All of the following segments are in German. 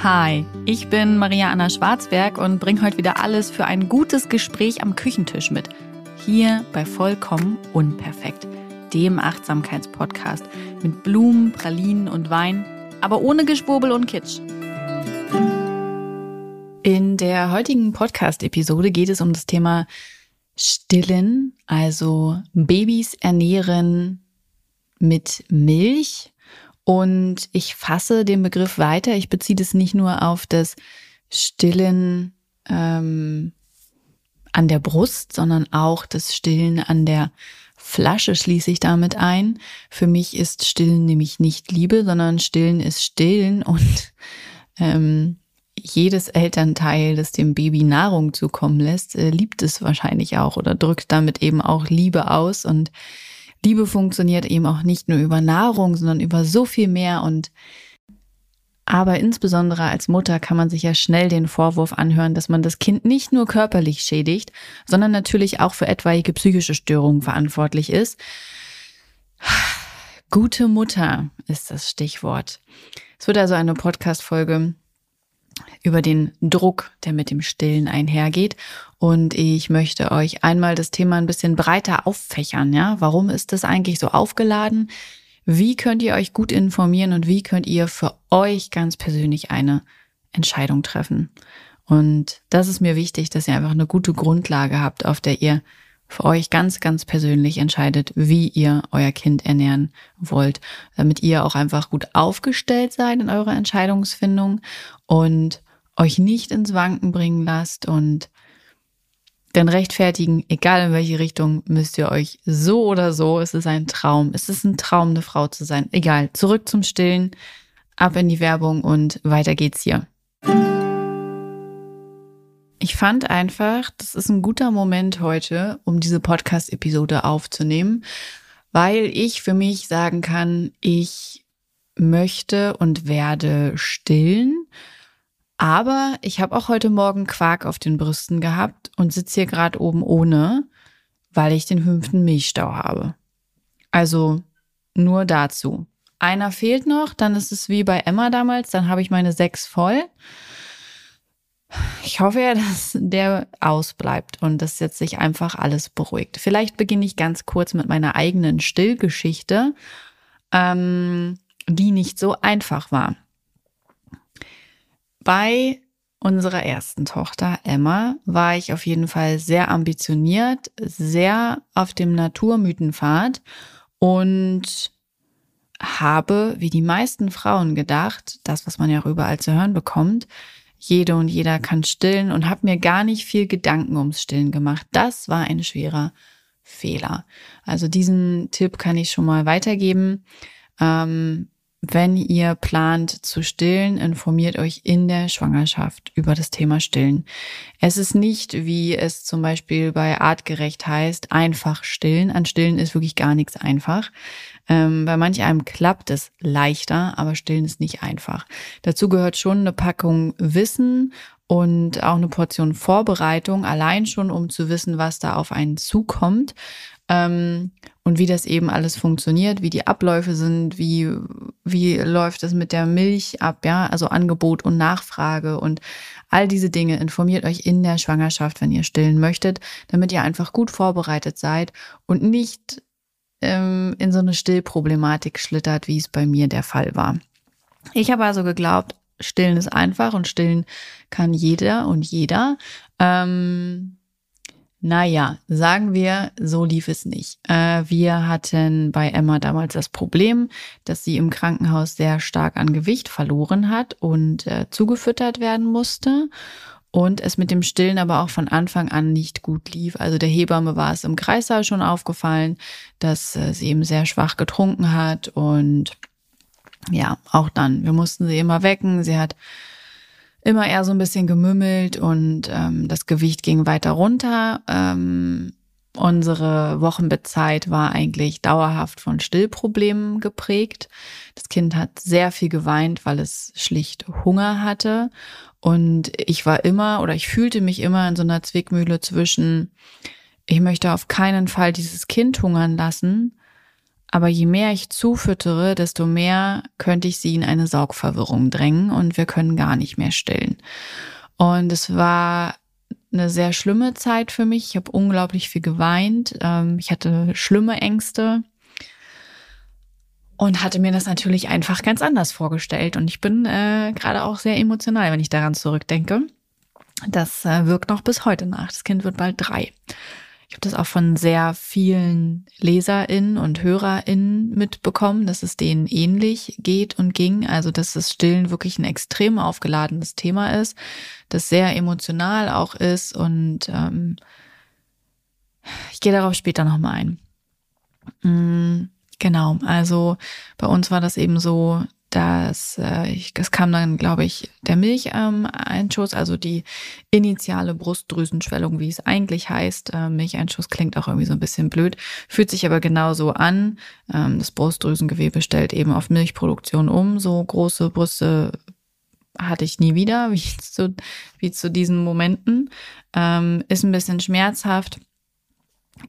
Hi, ich bin Maria Anna Schwarzberg und bringe heute wieder alles für ein gutes Gespräch am Küchentisch mit. Hier bei Vollkommen Unperfekt, dem Achtsamkeitspodcast mit Blumen, Pralinen und Wein, aber ohne Geschwurbel und Kitsch. In der heutigen Podcast-Episode geht es um das Thema Stillen, also Babys ernähren mit Milch. Und ich fasse den Begriff weiter. Ich beziehe das nicht nur auf das Stillen ähm, an der Brust, sondern auch das Stillen an der Flasche schließe ich damit ein. Für mich ist Stillen nämlich nicht Liebe, sondern Stillen ist Stillen und ähm, jedes Elternteil, das dem Baby Nahrung zukommen lässt, äh, liebt es wahrscheinlich auch oder drückt damit eben auch Liebe aus. Und Liebe funktioniert eben auch nicht nur über Nahrung, sondern über so viel mehr. Und aber insbesondere als Mutter kann man sich ja schnell den Vorwurf anhören, dass man das Kind nicht nur körperlich schädigt, sondern natürlich auch für etwaige psychische Störungen verantwortlich ist. Gute Mutter ist das Stichwort. Es wird also eine Podcast-Folge über den Druck, der mit dem Stillen einhergeht. Und ich möchte euch einmal das Thema ein bisschen breiter auffächern. Ja, warum ist das eigentlich so aufgeladen? Wie könnt ihr euch gut informieren und wie könnt ihr für euch ganz persönlich eine Entscheidung treffen? Und das ist mir wichtig, dass ihr einfach eine gute Grundlage habt, auf der ihr für euch ganz, ganz persönlich entscheidet, wie ihr euer Kind ernähren wollt, damit ihr auch einfach gut aufgestellt seid in eurer Entscheidungsfindung und euch nicht ins Wanken bringen lasst und denn rechtfertigen, egal in welche Richtung, müsst ihr euch so oder so, es ist ein Traum, es ist ein Traum, eine Frau zu sein. Egal, zurück zum Stillen, ab in die Werbung und weiter geht's hier. Ich fand einfach, das ist ein guter Moment heute, um diese Podcast-Episode aufzunehmen, weil ich für mich sagen kann, ich möchte und werde stillen. Aber ich habe auch heute Morgen Quark auf den Brüsten gehabt und sitze hier gerade oben ohne, weil ich den fünften Milchstau habe. Also nur dazu. Einer fehlt noch, dann ist es wie bei Emma damals, dann habe ich meine sechs voll. Ich hoffe ja, dass der ausbleibt und dass jetzt sich einfach alles beruhigt. Vielleicht beginne ich ganz kurz mit meiner eigenen Stillgeschichte, ähm, die nicht so einfach war. Bei unserer ersten Tochter Emma war ich auf jeden Fall sehr ambitioniert, sehr auf dem Naturmythenpfad und habe, wie die meisten Frauen gedacht, das, was man ja überall zu hören bekommt, jede und jeder kann stillen und habe mir gar nicht viel Gedanken ums Stillen gemacht. Das war ein schwerer Fehler. Also diesen Tipp kann ich schon mal weitergeben. Ähm, wenn ihr plant zu stillen, informiert euch in der Schwangerschaft über das Thema Stillen. Es ist nicht, wie es zum Beispiel bei Artgerecht heißt, einfach stillen. An Stillen ist wirklich gar nichts einfach. Ähm, bei manch einem klappt es leichter, aber Stillen ist nicht einfach. Dazu gehört schon eine Packung Wissen und auch eine Portion Vorbereitung, allein schon, um zu wissen, was da auf einen zukommt. Ähm, und wie das eben alles funktioniert, wie die Abläufe sind, wie, wie läuft es mit der Milch ab, ja, also Angebot und Nachfrage und all diese Dinge. Informiert euch in der Schwangerschaft, wenn ihr stillen möchtet, damit ihr einfach gut vorbereitet seid und nicht ähm, in so eine Stillproblematik schlittert, wie es bei mir der Fall war. Ich habe also geglaubt, Stillen ist einfach und stillen kann jeder und jeder. Ähm, naja, sagen wir, so lief es nicht. Äh, wir hatten bei Emma damals das Problem, dass sie im Krankenhaus sehr stark an Gewicht verloren hat und äh, zugefüttert werden musste und es mit dem Stillen aber auch von Anfang an nicht gut lief. Also der Hebamme war es im Kreissaal schon aufgefallen, dass äh, sie eben sehr schwach getrunken hat und ja, auch dann. Wir mussten sie immer wecken. Sie hat immer eher so ein bisschen gemümmelt und ähm, das Gewicht ging weiter runter. Ähm, unsere Wochenbettzeit war eigentlich dauerhaft von Stillproblemen geprägt. Das Kind hat sehr viel geweint, weil es schlicht Hunger hatte. Und ich war immer oder ich fühlte mich immer in so einer Zwickmühle zwischen, ich möchte auf keinen Fall dieses Kind hungern lassen, Aber je mehr ich zufüttere, desto mehr könnte ich sie in eine Saugverwirrung drängen und wir können gar nicht mehr stillen. Und es war eine sehr schlimme Zeit für mich. Ich habe unglaublich viel geweint. Ähm, ich hatte schlimme Ängste und hatte mir das natürlich einfach ganz anders vorgestellt. Und ich bin äh, gerade auch sehr emotional, wenn ich daran zurückdenke. Das äh, wirkt noch bis heute nach. Das Kind wird bald drei. Ich habe das auch von sehr vielen LeserInnen und HörerInnen mitbekommen, dass es denen ähnlich geht und ging. Also, dass das Stillen wirklich ein extrem aufgeladenes Thema ist, das sehr emotional auch ist und ähm, ich gehe darauf später nochmal ein. Mm, genau, also bei uns war das eben so, dass äh, ich, es kam dann, glaube ich, der Milcheinschuss, ähm, also die initiale Brustdrüsenschwellung, wie es eigentlich heißt. Äh, Milcheinschuss klingt auch irgendwie so ein bisschen blöd, fühlt sich aber genauso an. Ähm, das Brustdrüsengewebe stellt eben auf Milchproduktion um. So große Brüste hatte ich nie wieder, wie zu, wie zu diesen Momenten. Ähm, ist ein bisschen schmerzhaft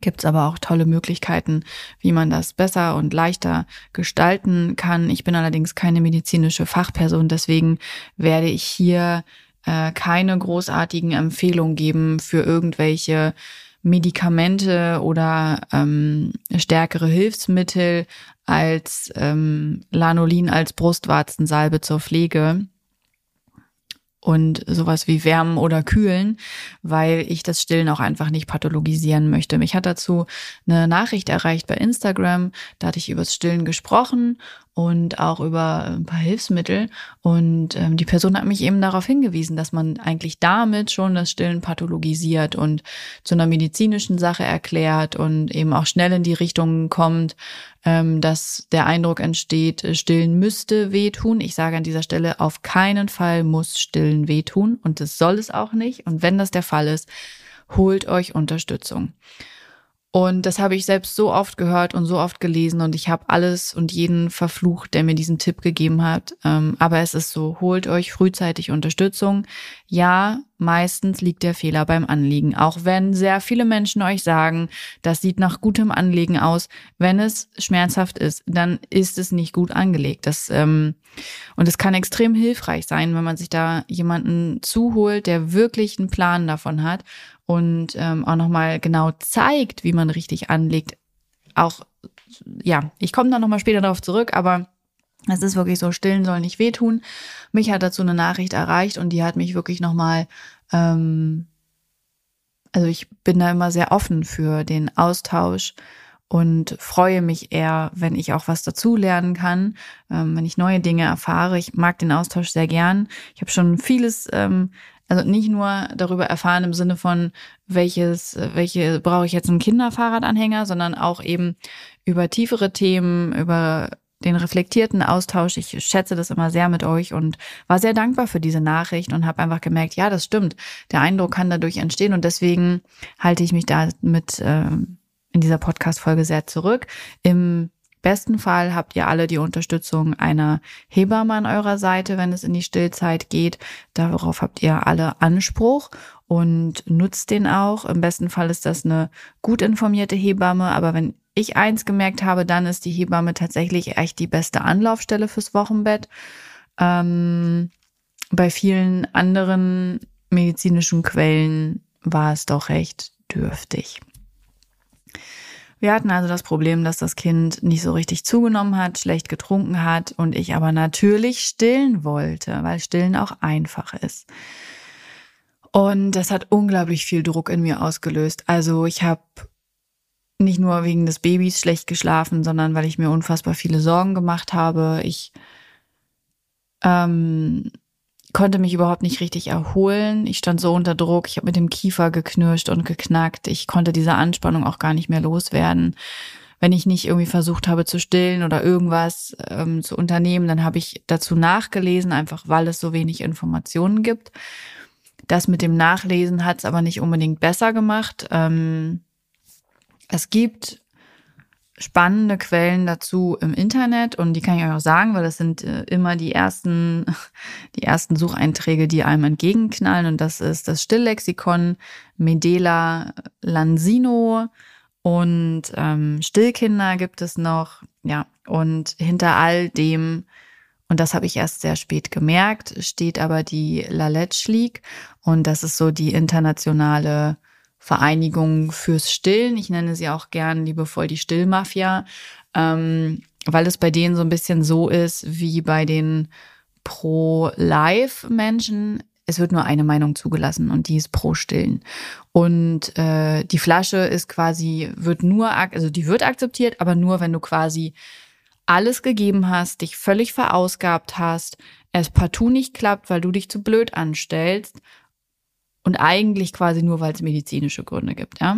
Gibt es aber auch tolle Möglichkeiten, wie man das besser und leichter gestalten kann. Ich bin allerdings keine medizinische Fachperson, deswegen werde ich hier äh, keine großartigen Empfehlungen geben für irgendwelche Medikamente oder ähm, stärkere Hilfsmittel als ähm, Lanolin als Brustwarzensalbe zur Pflege und sowas wie wärmen oder kühlen, weil ich das Stillen auch einfach nicht pathologisieren möchte. Mich hat dazu eine Nachricht erreicht bei Instagram, da hatte ich über das Stillen gesprochen und auch über ein paar Hilfsmittel. Und ähm, die Person hat mich eben darauf hingewiesen, dass man eigentlich damit schon das Stillen pathologisiert und zu einer medizinischen Sache erklärt und eben auch schnell in die Richtung kommt, ähm, dass der Eindruck entsteht, Stillen müsste wehtun. Ich sage an dieser Stelle, auf keinen Fall muss Stillen wehtun und das soll es auch nicht. Und wenn das der Fall ist, holt euch Unterstützung. Und das habe ich selbst so oft gehört und so oft gelesen und ich habe alles und jeden verflucht, der mir diesen Tipp gegeben hat. Ähm, aber es ist so, holt euch frühzeitig Unterstützung. Ja, meistens liegt der Fehler beim Anliegen. Auch wenn sehr viele Menschen euch sagen, das sieht nach gutem Anlegen aus. Wenn es schmerzhaft ist, dann ist es nicht gut angelegt. Das, ähm, und es kann extrem hilfreich sein, wenn man sich da jemanden zuholt, der wirklich einen Plan davon hat und ähm, auch nochmal genau zeigt, wie man richtig anlegt. Auch, ja, ich komme da nochmal später darauf zurück, aber es ist wirklich so, stillen soll nicht wehtun. Mich hat dazu eine Nachricht erreicht und die hat mich wirklich nochmal, ähm, also ich bin da immer sehr offen für den Austausch und freue mich eher, wenn ich auch was dazulernen kann, ähm, wenn ich neue Dinge erfahre. Ich mag den Austausch sehr gern. Ich habe schon vieles ähm, also nicht nur darüber erfahren im Sinne von, welches, welche brauche ich jetzt einen Kinderfahrradanhänger, sondern auch eben über tiefere Themen, über den reflektierten Austausch. Ich schätze das immer sehr mit euch und war sehr dankbar für diese Nachricht und habe einfach gemerkt, ja, das stimmt. Der Eindruck kann dadurch entstehen und deswegen halte ich mich da mit äh, in dieser Podcast-Folge sehr zurück. Im besten Fall habt ihr alle die Unterstützung einer Hebamme an eurer Seite, wenn es in die Stillzeit geht. Darauf habt ihr alle Anspruch und nutzt den auch. Im besten Fall ist das eine gut informierte Hebamme, aber wenn ich eins gemerkt habe, dann ist die Hebamme tatsächlich echt die beste Anlaufstelle fürs Wochenbett. Ähm, bei vielen anderen medizinischen Quellen war es doch recht dürftig. Wir hatten also das Problem, dass das Kind nicht so richtig zugenommen hat, schlecht getrunken hat und ich aber natürlich stillen wollte, weil stillen auch einfach ist. Und das hat unglaublich viel Druck in mir ausgelöst. Also ich habe nicht nur wegen des Babys schlecht geschlafen, sondern weil ich mir unfassbar viele Sorgen gemacht habe. Ich ähm, konnte mich überhaupt nicht richtig erholen. Ich stand so unter Druck. Ich habe mit dem Kiefer geknirscht und geknackt. Ich konnte diese Anspannung auch gar nicht mehr loswerden. Wenn ich nicht irgendwie versucht habe zu stillen oder irgendwas ähm, zu unternehmen, dann habe ich dazu nachgelesen, einfach weil es so wenig Informationen gibt. Das mit dem Nachlesen hat es aber nicht unbedingt besser gemacht. Ähm, es gibt spannende Quellen dazu im Internet und die kann ich euch auch sagen, weil das sind äh, immer die ersten, die ersten Sucheinträge, die einem entgegenknallen und das ist das Stilllexikon Medela Lansino und ähm, Stillkinder gibt es noch. ja, und hinter all dem, und das habe ich erst sehr spät gemerkt, steht aber die Laletsch League. Und das ist so die internationale Vereinigung fürs Stillen. Ich nenne sie auch gern liebevoll die Stillmafia, ähm, weil es bei denen so ein bisschen so ist wie bei den Pro-Life-Menschen. Es wird nur eine Meinung zugelassen und die ist pro Stillen. Und äh, die Flasche ist quasi, wird nur, also die wird akzeptiert, aber nur, wenn du quasi alles gegeben hast, dich völlig verausgabt hast, es partout nicht klappt, weil du dich zu blöd anstellst und eigentlich quasi nur, weil es medizinische Gründe gibt, ja.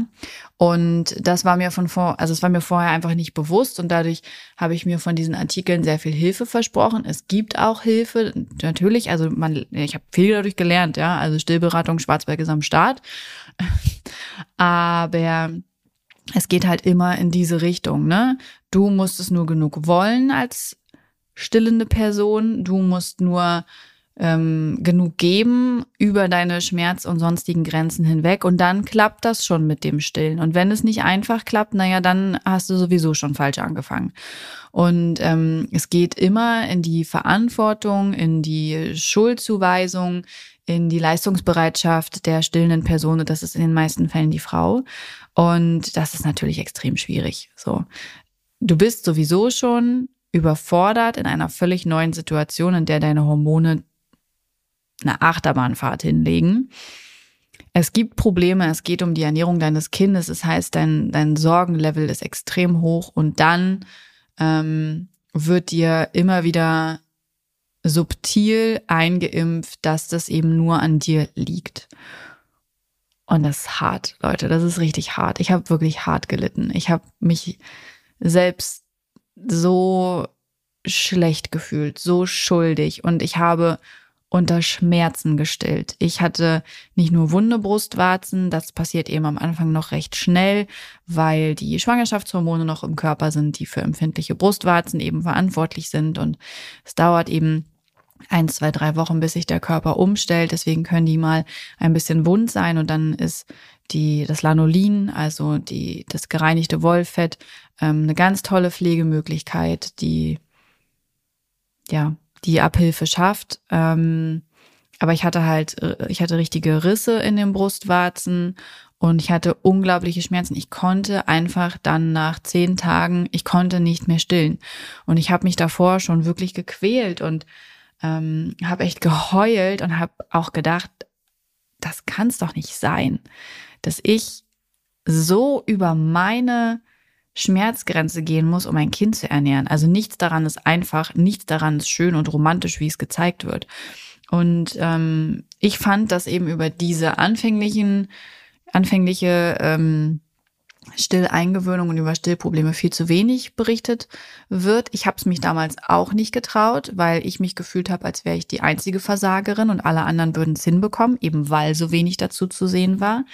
Und das war mir von vor, also es war mir vorher einfach nicht bewusst und dadurch habe ich mir von diesen Artikeln sehr viel Hilfe versprochen. Es gibt auch Hilfe, natürlich, also man, ich habe viel dadurch gelernt, ja, also Stillberatung Schwarzberg ist am Start, aber es geht halt immer in diese Richtung, ne? Du musst es nur genug wollen als stillende Person, du musst nur ähm, genug geben über deine Schmerz- und sonstigen Grenzen hinweg und dann klappt das schon mit dem Stillen. Und wenn es nicht einfach klappt, naja, dann hast du sowieso schon falsch angefangen. Und ähm, es geht immer in die Verantwortung, in die Schuldzuweisung, in die Leistungsbereitschaft der stillenden Person. Und das ist in den meisten Fällen die Frau. Und das ist natürlich extrem schwierig. So. Du bist sowieso schon überfordert in einer völlig neuen Situation, in der deine Hormone eine Achterbahnfahrt hinlegen. Es gibt Probleme, es geht um die Ernährung deines Kindes, das heißt, dein, dein Sorgenlevel ist extrem hoch und dann ähm, wird dir immer wieder subtil eingeimpft, dass das eben nur an dir liegt. Und das ist hart, Leute, das ist richtig hart. Ich habe wirklich hart gelitten. Ich habe mich selbst so schlecht gefühlt, so schuldig und ich habe unter Schmerzen gestillt. Ich hatte nicht nur wunde Brustwarzen, das passiert eben am Anfang noch recht schnell, weil die Schwangerschaftshormone noch im Körper sind, die für empfindliche Brustwarzen eben verantwortlich sind und es dauert eben ein, zwei, drei Wochen, bis sich der Körper umstellt. Deswegen können die mal ein bisschen wund sein und dann ist die, das Lanolin, also die, das gereinigte Wollfett, ähm, eine ganz tolle Pflegemöglichkeit, die ja die Abhilfe schafft. Ähm, aber ich hatte halt, äh, ich hatte richtige Risse in den Brustwarzen und ich hatte unglaubliche Schmerzen. Ich konnte einfach dann nach zehn Tagen, ich konnte nicht mehr stillen. Und ich habe mich davor schon wirklich gequält und ähm, habe echt geheult und habe auch gedacht, das kann es doch nicht sein, dass ich so über meine Schmerzgrenze gehen muss, um ein Kind zu ernähren. Also nichts daran ist einfach, nichts daran ist schön und romantisch, wie es gezeigt wird. Und ähm, ich fand, dass eben über diese anfänglichen, anfängliche ähm, Stilleingewöhnung und über Stillprobleme viel zu wenig berichtet wird. Ich habe es mich damals auch nicht getraut, weil ich mich gefühlt habe, als wäre ich die einzige Versagerin und alle anderen würden es hinbekommen, eben weil so wenig dazu zu sehen war.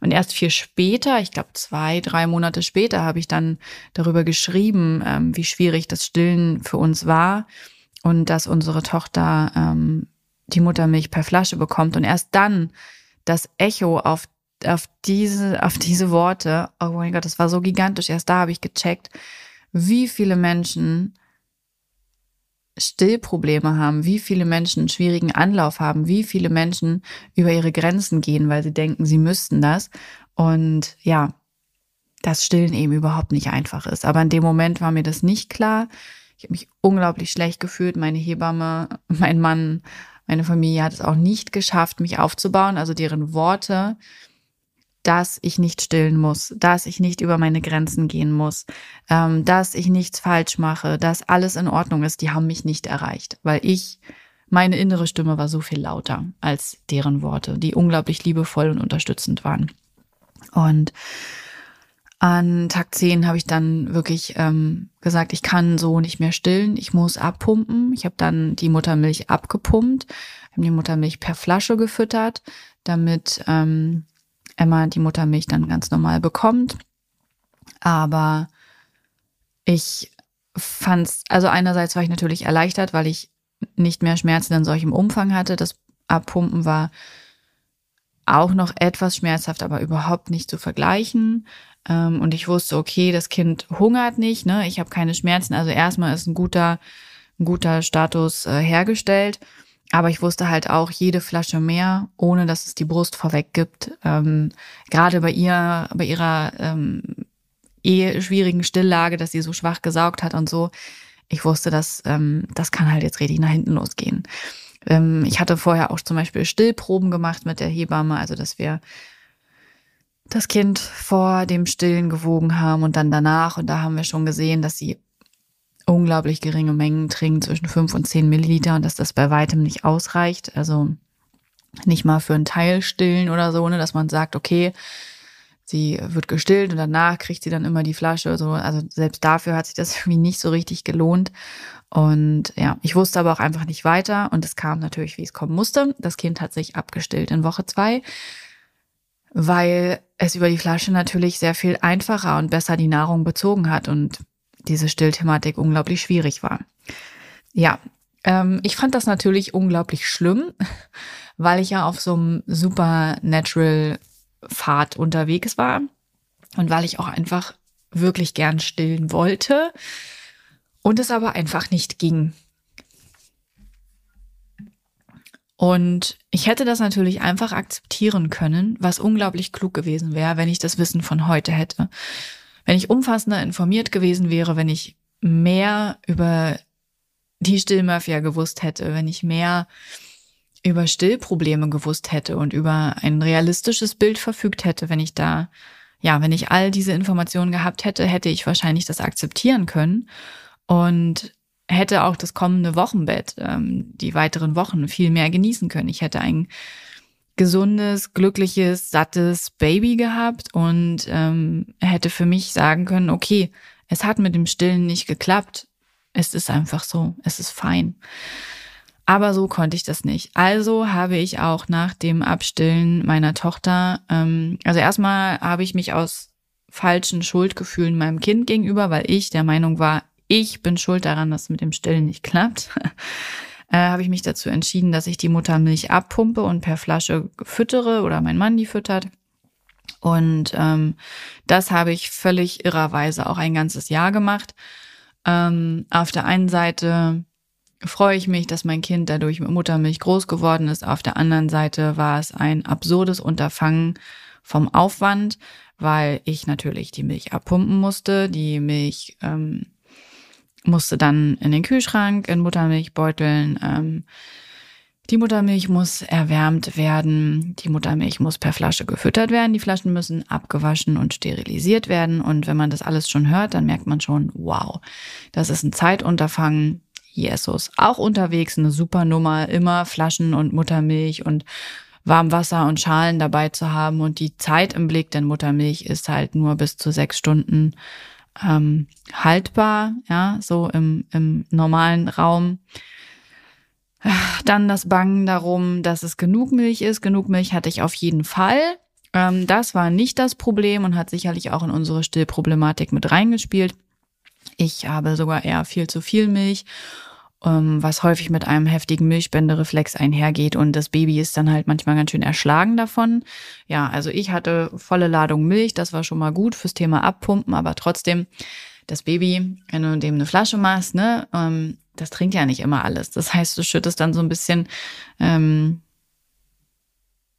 Und erst viel später, ich glaube zwei, drei Monate später, habe ich dann darüber geschrieben, ähm, wie schwierig das Stillen für uns war und dass unsere Tochter ähm, die Muttermilch per Flasche bekommt. Und erst dann das Echo auf auf diese, auf diese Worte, oh mein Gott, das war so gigantisch. Erst da habe ich gecheckt, wie viele Menschen Stillprobleme haben, wie viele Menschen einen schwierigen Anlauf haben, wie viele Menschen über ihre Grenzen gehen, weil sie denken, sie müssten das. Und ja, dass Stillen eben überhaupt nicht einfach ist. Aber in dem Moment war mir das nicht klar. Ich habe mich unglaublich schlecht gefühlt. Meine Hebamme, mein Mann, meine Familie hat es auch nicht geschafft, mich aufzubauen. Also deren Worte dass ich nicht stillen muss, dass ich nicht über meine Grenzen gehen muss, ähm, dass ich nichts falsch mache, dass alles in Ordnung ist, die haben mich nicht erreicht, weil ich, meine innere Stimme war so viel lauter als deren Worte, die unglaublich liebevoll und unterstützend waren. Und an Tag 10 habe ich dann wirklich ähm, gesagt, ich kann so nicht mehr stillen, ich muss abpumpen. Ich habe dann die Muttermilch abgepumpt, habe die Muttermilch per Flasche gefüttert, damit ähm, Emma die Muttermilch dann ganz normal bekommt. Aber ich fand's, also einerseits war ich natürlich erleichtert, weil ich nicht mehr Schmerzen in solchem Umfang hatte. Das Abpumpen war auch noch etwas schmerzhaft, aber überhaupt nicht zu vergleichen. Ähm, und ich wusste, okay, das Kind hungert nicht, ne? Ich habe keine Schmerzen. Also erstmal ist ein guter, ein guter Status äh, hergestellt. Aber ich wusste halt auch, jede Flasche mehr, ohne dass es die Brust vorweg gibt. Ähm, gerade bei ihr, bei ihrer ähm, eh schwierigen Stilllage, dass sie so schwach gesaugt hat und so. Ich wusste, dass ähm, das kann halt jetzt richtig nach hinten losgehen. Ähm, ich hatte vorher auch zum Beispiel Stillproben gemacht mit der Hebamme, also dass wir das Kind vor dem Stillen gewogen haben und dann danach. Und da haben wir schon gesehen, dass sie unglaublich geringe Mengen trinken, zwischen fünf und zehn Milliliter, und dass das bei weitem nicht ausreicht. Also nicht mal für einen Teil stillen oder so, ne, dass man sagt, okay, sie wird gestillt und danach kriegt sie dann immer die Flasche. So, also selbst dafür hat sich das irgendwie nicht so richtig gelohnt. Und ja, ich wusste aber auch einfach nicht weiter und es kam natürlich, wie es kommen musste. Das Kind hat sich abgestillt in Woche zwei, weil es über die Flasche natürlich sehr viel einfacher und besser die Nahrung bezogen hat und diese Stillthematik unglaublich schwierig war. Ja, ähm, ich fand das natürlich unglaublich schlimm, weil ich ja auf so einem Supernatural Pfad unterwegs war und weil ich auch einfach wirklich gern stillen wollte und es aber einfach nicht ging. Und ich hätte das natürlich einfach akzeptieren können, was unglaublich klug gewesen wäre, wenn ich das Wissen von heute hätte. Wenn ich umfassender informiert gewesen wäre, wenn ich mehr über die Stillmafia gewusst hätte, wenn ich mehr über Stillprobleme gewusst hätte und über ein realistisches Bild verfügt hätte, wenn ich da, ja, wenn ich all diese Informationen gehabt hätte, hätte ich wahrscheinlich das akzeptieren können und hätte auch das kommende Wochenbett, ähm, die weiteren Wochen viel mehr genießen können. Ich hätte ein gesundes, glückliches, sattes Baby gehabt und ähm, hätte für mich sagen können, okay, es hat mit dem Stillen nicht geklappt. Es ist einfach so, es ist fein. Aber so konnte ich das nicht. Also habe ich auch nach dem Abstillen meiner Tochter, ähm, also erstmal habe ich mich aus falschen Schuldgefühlen meinem Kind gegenüber, weil ich der Meinung war, ich bin schuld daran, dass es mit dem Stillen nicht klappt, äh, habe ich mich dazu entschieden, dass ich die Muttermilch abpumpe und per Flasche füttere oder mein Mann die füttert. Und ähm, das habe ich völlig irrerweise auch ein ganzes Jahr gemacht. Ähm, auf der einen Seite freue ich mich, dass mein Kind dadurch mit Muttermilch groß geworden ist. Auf der anderen Seite war es ein absurdes Unterfangen vom Aufwand, weil ich natürlich die Milch abpumpen musste. Die Milch ähm, musste dann in den Kühlschrank, in Muttermilchbeuteln. Ähm, die Muttermilch muss erwärmt werden. Die Muttermilch muss per Flasche gefüttert werden. Die Flaschen müssen abgewaschen und sterilisiert werden. Und wenn man das alles schon hört, dann merkt man schon, wow, das ist ein Zeitunterfangen. Jesus. Auch unterwegs eine super Nummer, immer Flaschen und Muttermilch und Warmwasser und Schalen dabei zu haben. Und die Zeit im Blick, denn Muttermilch ist halt nur bis zu sechs Stunden ähm, haltbar, ja, so im, im normalen Raum. Dann das Bangen darum, dass es genug Milch ist. Genug Milch hatte ich auf jeden Fall. Ähm, das war nicht das Problem und hat sicherlich auch in unsere Stillproblematik mit reingespielt. Ich habe sogar eher viel zu viel Milch, was häufig mit einem heftigen Milchbändereflex einhergeht und das Baby ist dann halt manchmal ganz schön erschlagen davon. Ja, also ich hatte volle Ladung Milch, das war schon mal gut fürs Thema Abpumpen, aber trotzdem das Baby, wenn du dem eine Flasche machst, ne, ähm, das trinkt ja nicht immer alles. Das heißt, du schüttest dann so ein bisschen, ähm,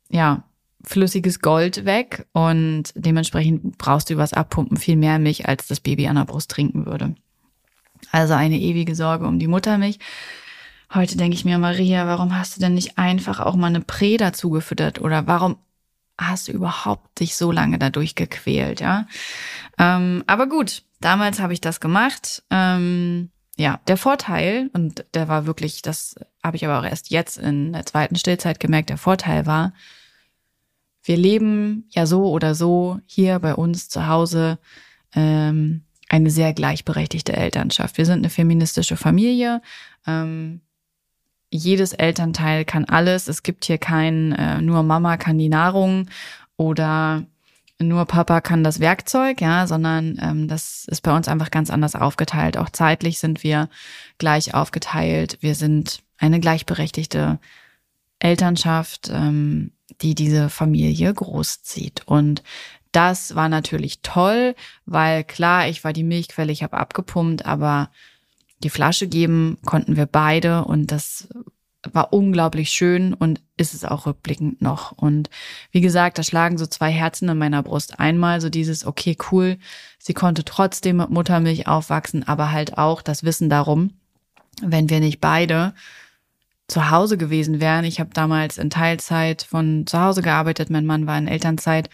ja, flüssiges Gold weg und dementsprechend brauchst du übers Abpumpen viel mehr Milch, als das Baby an der Brust trinken würde. Also eine ewige Sorge um die Muttermilch. Heute denke ich mir, Maria, warum hast du denn nicht einfach auch mal eine Prä dazu gefüttert oder warum hast du überhaupt dich so lange dadurch gequält, ja? Ähm, aber gut, damals habe ich das gemacht. Ähm, ja, der Vorteil, und der war wirklich, das habe ich aber auch erst jetzt in der zweiten Stillzeit gemerkt, der Vorteil war, wir leben ja so oder so hier bei uns zu Hause ähm, eine sehr gleichberechtigte Elternschaft. Wir sind eine feministische Familie. Ähm, jedes Elternteil kann alles. Es gibt hier kein, äh, nur Mama kann die Nahrung oder nur Papa kann das Werkzeug, ja, sondern ähm, das ist bei uns einfach ganz anders aufgeteilt. Auch zeitlich sind wir gleich aufgeteilt. Wir sind eine gleichberechtigte Elternschaft. Ähm, die diese Familie großzieht. Und Das war natürlich toll, weil klar, ich war die Milchquelle, ich habe abgepumpt, aber die Flasche geben konnten wir beide und das war unglaublich schön und ist es auch rückblickend noch. Und wie gesagt, da schlagen so zwei Herzen in meiner Brust. Einmal so dieses, okay, cool, sie konnte trotzdem mit Muttermilch aufwachsen, aber halt auch das Wissen darum, wenn wir nicht beide zu Hause gewesen wären. Ich habe damals in Teilzeit von zu Hause gearbeitet, mein Mann war in Elternzeit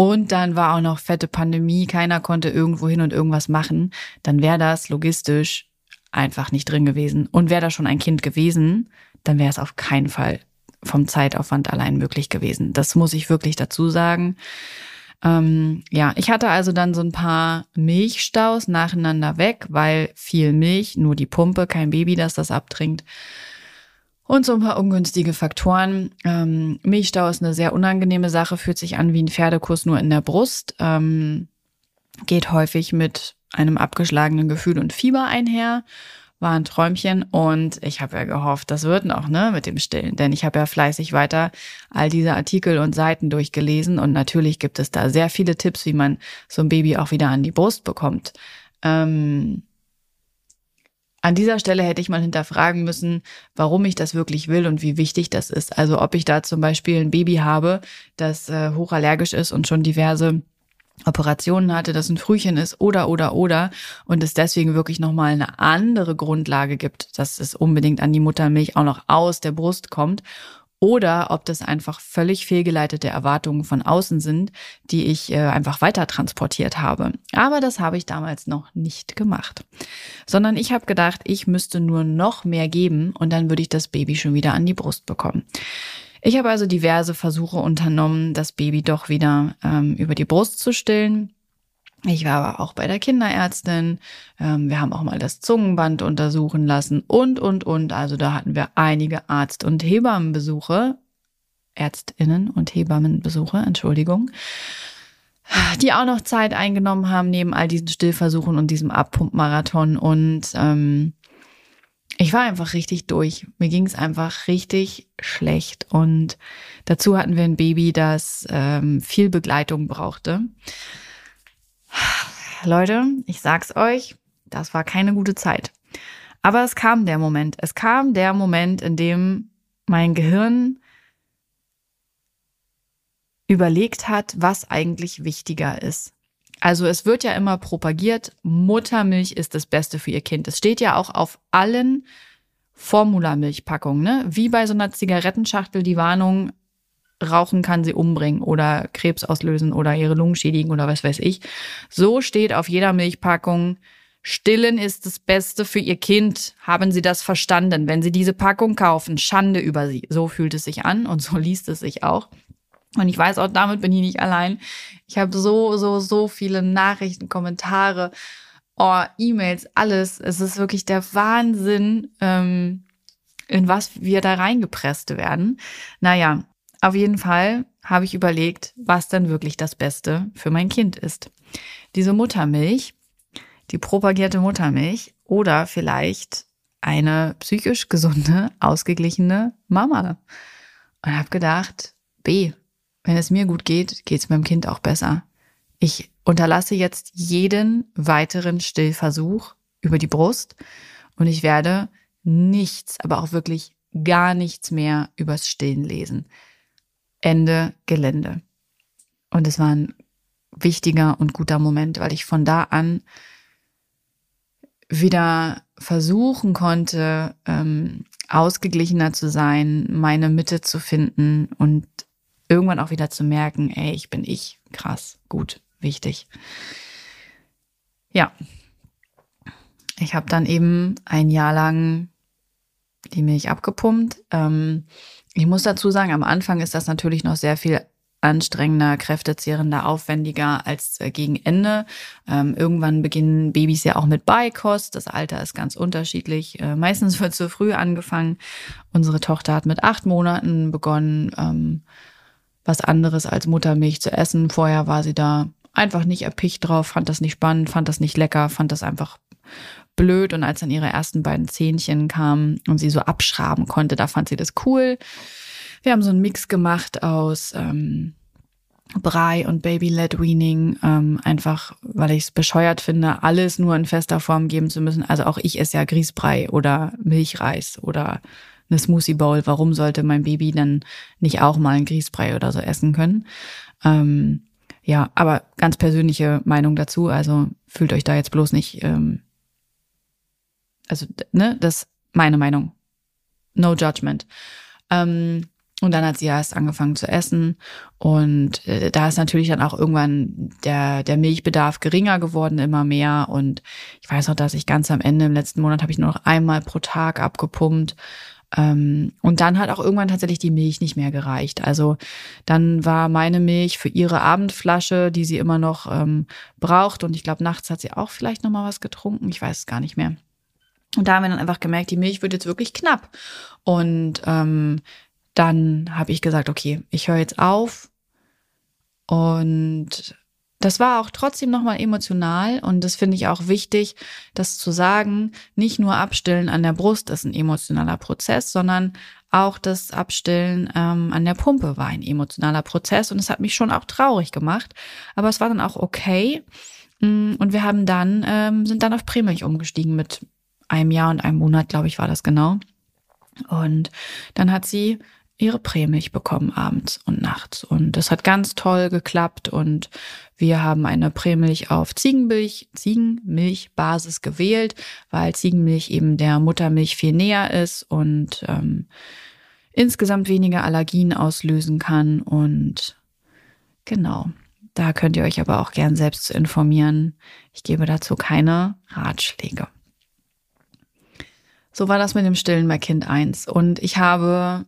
und dann war auch noch fette Pandemie, keiner konnte irgendwo hin und irgendwas machen, dann wäre das logistisch einfach nicht drin gewesen. Und wäre da schon ein Kind gewesen, dann wäre es auf keinen Fall vom Zeitaufwand allein möglich gewesen. Das muss ich wirklich dazu sagen. Ähm, ja, ich hatte also dann so ein paar Milchstaus nacheinander weg, weil viel Milch, nur die Pumpe, kein Baby, das das abtrinkt. Und so ein paar ungünstige Faktoren. Ähm, Milchstau ist eine sehr unangenehme Sache, fühlt sich an wie ein Pferdekuss nur in der Brust. Ähm, geht häufig mit einem abgeschlagenen Gefühl und Fieber einher war ein Träumchen und ich habe ja gehofft, das wird noch, ne, mit dem Stillen, denn ich habe ja fleißig weiter all diese Artikel und Seiten durchgelesen und natürlich gibt es da sehr viele Tipps, wie man so ein Baby auch wieder an die Brust bekommt. Ähm, an dieser Stelle hätte ich mal hinterfragen müssen, warum ich das wirklich will und wie wichtig das ist. Also ob ich da zum Beispiel ein Baby habe, das äh, hochallergisch ist und schon diverse Operationen hatte, dass ein Frühchen ist oder oder oder und es deswegen wirklich nochmal eine andere Grundlage gibt, dass es unbedingt an die Muttermilch auch noch aus der Brust kommt oder ob das einfach völlig fehlgeleitete Erwartungen von außen sind, die ich äh, einfach weiter transportiert habe. Aber das habe ich damals noch nicht gemacht, sondern ich habe gedacht, ich müsste nur noch mehr geben und dann würde ich das Baby schon wieder an die Brust bekommen. Ich habe also diverse Versuche unternommen, das Baby doch wieder ähm, über die Brust zu stillen. Ich war aber auch bei der Kinderärztin. Ähm, wir haben auch mal das Zungenband untersuchen lassen und, und, und. Also da hatten wir einige Arzt- und Hebammenbesuche. Ärztinnen und Hebammenbesuche, Entschuldigung. Die auch noch Zeit eingenommen haben neben all diesen Stillversuchen und diesem Abpumpmarathon. Und ähm, ich war einfach richtig durch. Mir ging es einfach richtig schlecht. Und dazu hatten wir ein Baby, das ähm, viel Begleitung brauchte. Leute, ich sag's euch, das war keine gute Zeit. Aber es kam der Moment. Es kam der Moment, in dem mein Gehirn überlegt hat, was eigentlich wichtiger ist. Also es wird ja immer propagiert, Muttermilch ist das Beste für ihr Kind. Es steht ja auch auf allen Formulamilchpackungen, ne? Wie bei so einer Zigarettenschachtel die Warnung, Rauchen kann sie umbringen oder Krebs auslösen oder ihre Lungen schädigen oder was weiß ich. So steht auf jeder Milchpackung, Stillen ist das Beste für Ihr Kind. Haben Sie das verstanden? Wenn Sie diese Packung kaufen, Schande über Sie. So fühlt es sich an und so liest es sich auch. Und ich weiß auch, damit bin ich nicht allein. Ich habe so, so, so viele Nachrichten, Kommentare, oh, E-Mails, alles. Es ist wirklich der Wahnsinn, ähm, in was wir da reingepresst werden. Naja, auf jeden Fall habe ich überlegt, was denn wirklich das Beste für mein Kind ist. Diese Muttermilch, die propagierte Muttermilch oder vielleicht eine psychisch gesunde, ausgeglichene Mama. Und habe gedacht, B, wenn es mir gut geht, geht es meinem Kind auch besser. Ich unterlasse jetzt jeden weiteren Stillversuch über die Brust und ich werde nichts, aber auch wirklich gar nichts mehr übers Stillen lesen. Ende Gelände. Und es war ein wichtiger und guter Moment, weil ich von da an wieder versuchen konnte, ähm, ausgeglichener zu sein, meine Mitte zu finden und irgendwann auch wieder zu merken, ey, ich bin ich. Krass, gut, wichtig. Ja. Ich habe dann eben ein Jahr lang die Milch abgepumpt. Ähm, ich muss dazu sagen, am Anfang ist das natürlich noch sehr viel anstrengender, kräftezehrender, aufwendiger als äh, gegen Ende. Ähm, irgendwann beginnen Babys ja auch mit Beikost. Das Alter ist ganz unterschiedlich. Äh, meistens wird zu früh angefangen. Unsere Tochter hat mit acht Monaten begonnen. Ähm, was anderes als Muttermilch zu essen. Vorher war sie da einfach nicht erpicht drauf, fand das nicht spannend, fand das nicht lecker, fand das einfach blöd. Und als dann ihre ersten beiden Zähnchen kamen und sie so abschraben konnte, da fand sie das cool. Wir haben so einen Mix gemacht aus ähm, Brei und Baby-led Weaning, ähm, einfach weil ich es bescheuert finde, alles nur in fester Form geben zu müssen. Also auch ich esse ja Grießbrei oder Milchreis oder eine Smoothie Bowl. Warum sollte mein Baby dann nicht auch mal einen Grießbrei oder so essen können? Ähm, ja, aber ganz persönliche Meinung dazu. Also fühlt euch da jetzt bloß nicht, ähm, also ne, das meine Meinung. No judgment. Ähm, und dann hat sie erst angefangen zu essen. Und äh, da ist natürlich dann auch irgendwann der, der Milchbedarf geringer geworden, immer mehr. Und ich weiß noch, dass ich ganz am Ende im letzten Monat habe ich nur noch einmal pro Tag abgepumpt. Ähm, und dann hat auch irgendwann tatsächlich die Milch nicht mehr gereicht. Also dann war meine Milch für ihre Abendflasche, die sie immer noch ähm, braucht. Und ich glaube, nachts hat sie auch vielleicht noch mal was getrunken. Ich weiß es gar nicht mehr. Und da haben wir dann einfach gemerkt, die Milch wird jetzt wirklich knapp. Und ähm, dann habe ich gesagt, okay, ich höre jetzt auf. Und das war auch trotzdem nochmal emotional und das finde ich auch wichtig, das zu sagen. Nicht nur Abstillen an der Brust ist ein emotionaler Prozess, sondern auch das Abstillen ähm, an der Pumpe war ein emotionaler Prozess und es hat mich schon auch traurig gemacht. Aber es war dann auch okay. Mm, und wir haben dann, ähm, sind dann auf Prämilch umgestiegen mit einem Jahr und einem Monat, glaube ich, war das genau. Und dann hat sie ihre Prämilch bekommen abends und nachts. Und das hat ganz toll geklappt und wir haben eine Prämilch auf Ziegenmilch, Ziegenmilchbasis gewählt, weil Ziegenmilch eben der Muttermilch viel näher ist und ähm, insgesamt weniger Allergien auslösen kann. Und genau, da könnt ihr euch aber auch gern selbst informieren. Ich gebe dazu keine Ratschläge. So war das mit dem Stillen bei Kind 1. Und ich habe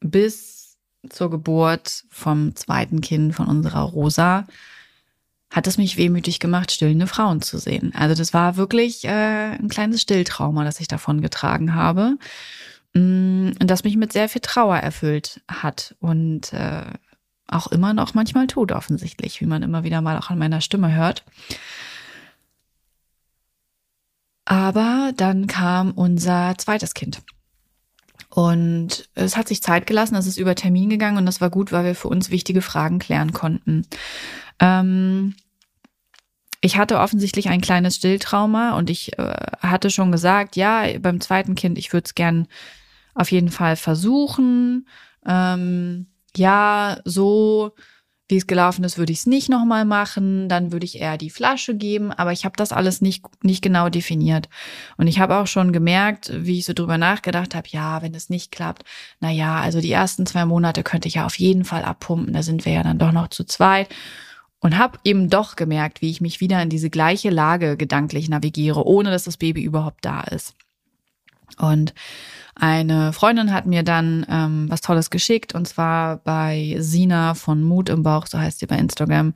bis zur Geburt vom zweiten Kind von unserer Rosa hat es mich wehmütig gemacht, stillende Frauen zu sehen. Also das war wirklich äh, ein kleines Stilltrauma, das ich davon getragen habe mm, und das mich mit sehr viel Trauer erfüllt hat und äh, auch immer noch manchmal tut offensichtlich, wie man immer wieder mal auch an meiner Stimme hört. Aber dann kam unser zweites Kind. Und es hat sich Zeit gelassen, es ist über Termin gegangen und das war gut, weil wir für uns wichtige Fragen klären konnten. Ähm, ich hatte offensichtlich ein kleines Stilltrauma und ich äh, hatte schon gesagt, ja, beim zweiten Kind, ich würde es gern auf jeden Fall versuchen. Ähm, ja, so wie es gelaufen ist, würde ich es nicht nochmal machen. Dann würde ich eher die Flasche geben. Aber ich habe das alles nicht, nicht genau definiert. Und ich habe auch schon gemerkt, wie ich so drüber nachgedacht habe, ja, wenn es nicht klappt, na ja, also die ersten zwei Monate könnte ich ja auf jeden Fall abpumpen. Da sind wir ja dann doch noch zu zweit. Und habe eben doch gemerkt, wie ich mich wieder in diese gleiche Lage gedanklich navigiere, ohne dass das Baby überhaupt da ist. Und eine Freundin hat mir dann ähm, was Tolles geschickt und zwar bei Sina von Mut im Bauch, so heißt sie bei Instagram.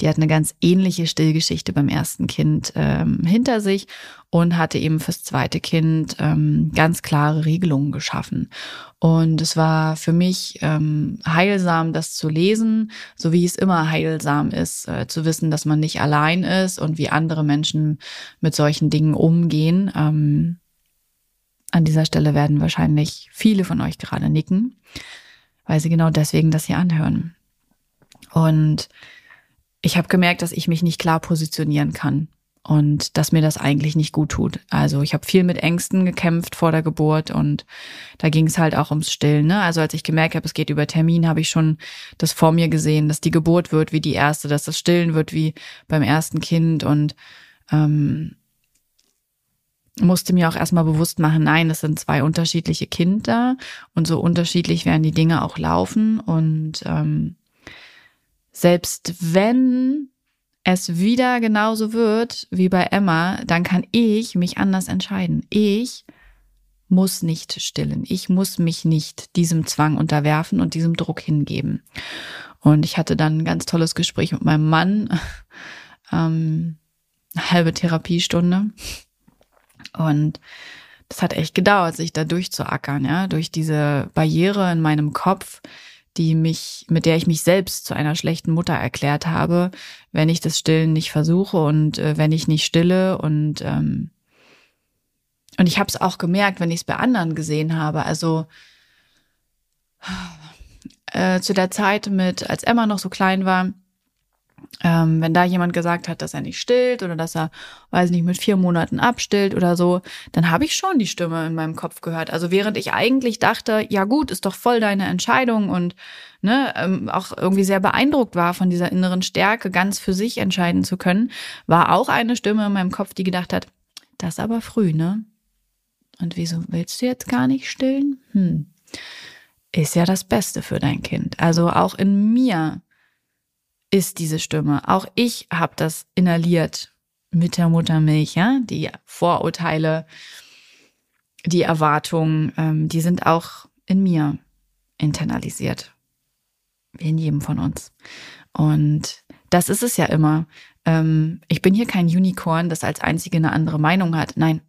Die hat eine ganz ähnliche Stillgeschichte beim ersten Kind ähm, hinter sich und hatte eben fürs zweite Kind ähm, ganz klare Regelungen geschaffen. Und es war für mich ähm, heilsam, das zu lesen, so wie es immer heilsam ist, äh, zu wissen, dass man nicht allein ist und wie andere Menschen mit solchen Dingen umgehen. Ähm, an dieser Stelle werden wahrscheinlich viele von euch gerade nicken, weil sie genau deswegen das hier anhören. Und ich habe gemerkt, dass ich mich nicht klar positionieren kann und dass mir das eigentlich nicht gut tut. Also ich habe viel mit Ängsten gekämpft vor der Geburt und da ging es halt auch ums Stillen. Ne? Also als ich gemerkt habe, es geht über Termin, habe ich schon das vor mir gesehen, dass die Geburt wird wie die erste, dass das Stillen wird wie beim ersten Kind und ähm, musste mir auch erstmal bewusst machen, nein, es sind zwei unterschiedliche Kinder und so unterschiedlich werden die Dinge auch laufen. Und ähm, selbst wenn es wieder genauso wird wie bei Emma, dann kann ich mich anders entscheiden. Ich muss nicht stillen. Ich muss mich nicht diesem Zwang unterwerfen und diesem Druck hingeben. Und ich hatte dann ein ganz tolles Gespräch mit meinem Mann, ähm, halbe Therapiestunde. Und das hat echt gedauert, sich da durchzuackern, ja, durch diese Barriere in meinem Kopf, die mich, mit der ich mich selbst zu einer schlechten Mutter erklärt habe, wenn ich das Stillen nicht versuche und äh, wenn ich nicht stille und ähm, und ich habe es auch gemerkt, wenn ich es bei anderen gesehen habe. Also äh, zu der Zeit mit, als Emma noch so klein war, ähm, wenn da jemand gesagt hat, dass er nicht stillt oder dass er, weiß nicht, mit vier Monaten abstillt oder so, dann habe ich schon die Stimme in meinem Kopf gehört. Also während ich eigentlich dachte, ja gut, ist doch voll deine Entscheidung und ne, ähm, auch irgendwie sehr beeindruckt war von dieser inneren Stärke, ganz für sich entscheiden zu können, war auch eine Stimme in meinem Kopf, die gedacht hat, das aber früh, ne? Und wieso willst du jetzt gar nicht stillen? Hm. Ist ja das Beste für dein Kind. Also auch in mir ist diese Stimme. Auch ich habe das inhaliert mit der Muttermilch, ja. Die Vorurteile, die Erwartungen, ähm, die sind auch in mir internalisiert. Wie in jedem von uns. Und das ist es ja immer. Ähm, ich bin hier kein Unicorn, das als einzige eine andere Meinung hat. Nein,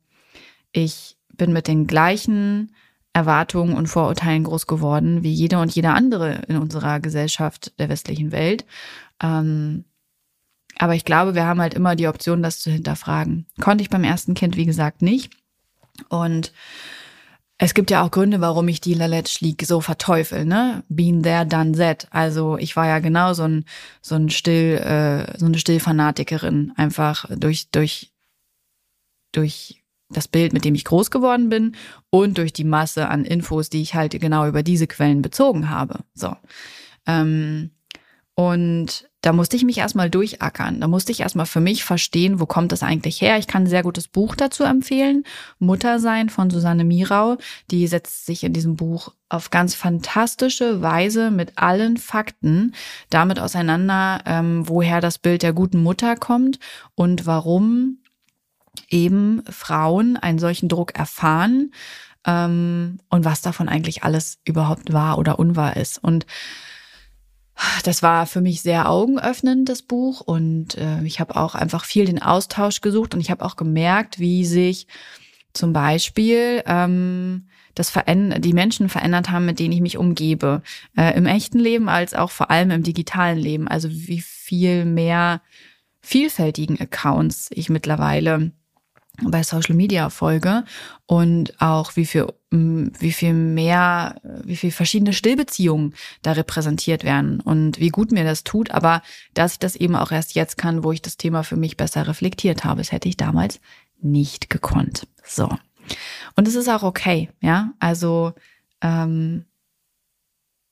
ich bin mit den gleichen Erwartungen und Vorurteilen groß geworden, wie jeder und jeder andere in unserer Gesellschaft der westlichen Welt. Ähm, aber ich glaube, wir haben halt immer die Option, das zu hinterfragen. Konnte ich beim ersten Kind, wie gesagt, nicht. Und es gibt ja auch Gründe, warum ich die Laletsch League so verteufel, ne? Been there, done that. Also ich war ja genau so ein so ein still äh, so eine Stillfanatikerin, einfach durch durch durch das Bild, mit dem ich groß geworden bin und durch die Masse an Infos, die ich halt genau über diese Quellen bezogen habe. So. Ähm, und da musste ich mich erstmal durchackern. Da musste ich erstmal für mich verstehen, wo kommt das eigentlich her. Ich kann ein sehr gutes Buch dazu empfehlen. Mutter sein von Susanne Mirau. Die setzt sich in diesem Buch auf ganz fantastische Weise mit allen Fakten damit auseinander, ähm, woher das Bild der guten Mutter kommt und warum eben Frauen einen solchen Druck erfahren ähm, und was davon eigentlich alles überhaupt wahr oder unwahr ist. Und das war für mich sehr augenöffnend, das Buch. Und äh, ich habe auch einfach viel den Austausch gesucht und ich habe auch gemerkt, wie sich zum Beispiel ähm, das verändert, die Menschen verändert haben, mit denen ich mich umgebe. Äh, Im echten Leben als auch vor allem im digitalen Leben. Also wie viel mehr vielfältigen Accounts ich mittlerweile bei Social Media folge und auch wie viel, wie viel mehr, wie viel verschiedene Stillbeziehungen da repräsentiert werden und wie gut mir das tut, aber dass ich das eben auch erst jetzt kann, wo ich das Thema für mich besser reflektiert habe. Das hätte ich damals nicht gekonnt. So. Und es ist auch okay, ja. Also, ähm,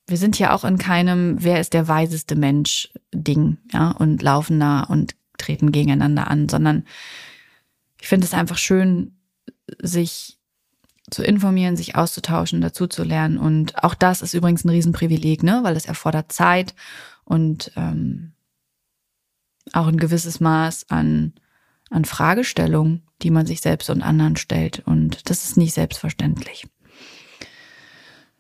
wir sind ja auch in keinem, wer ist der weiseste Mensch Ding, ja, und laufen da und treten gegeneinander an, sondern ich finde es einfach schön, sich zu informieren, sich auszutauschen, dazu zu lernen. Und auch das ist übrigens ein Riesenprivileg, ne? weil es erfordert Zeit und ähm, auch ein gewisses Maß an, an Fragestellung, die man sich selbst und anderen stellt. Und das ist nicht selbstverständlich.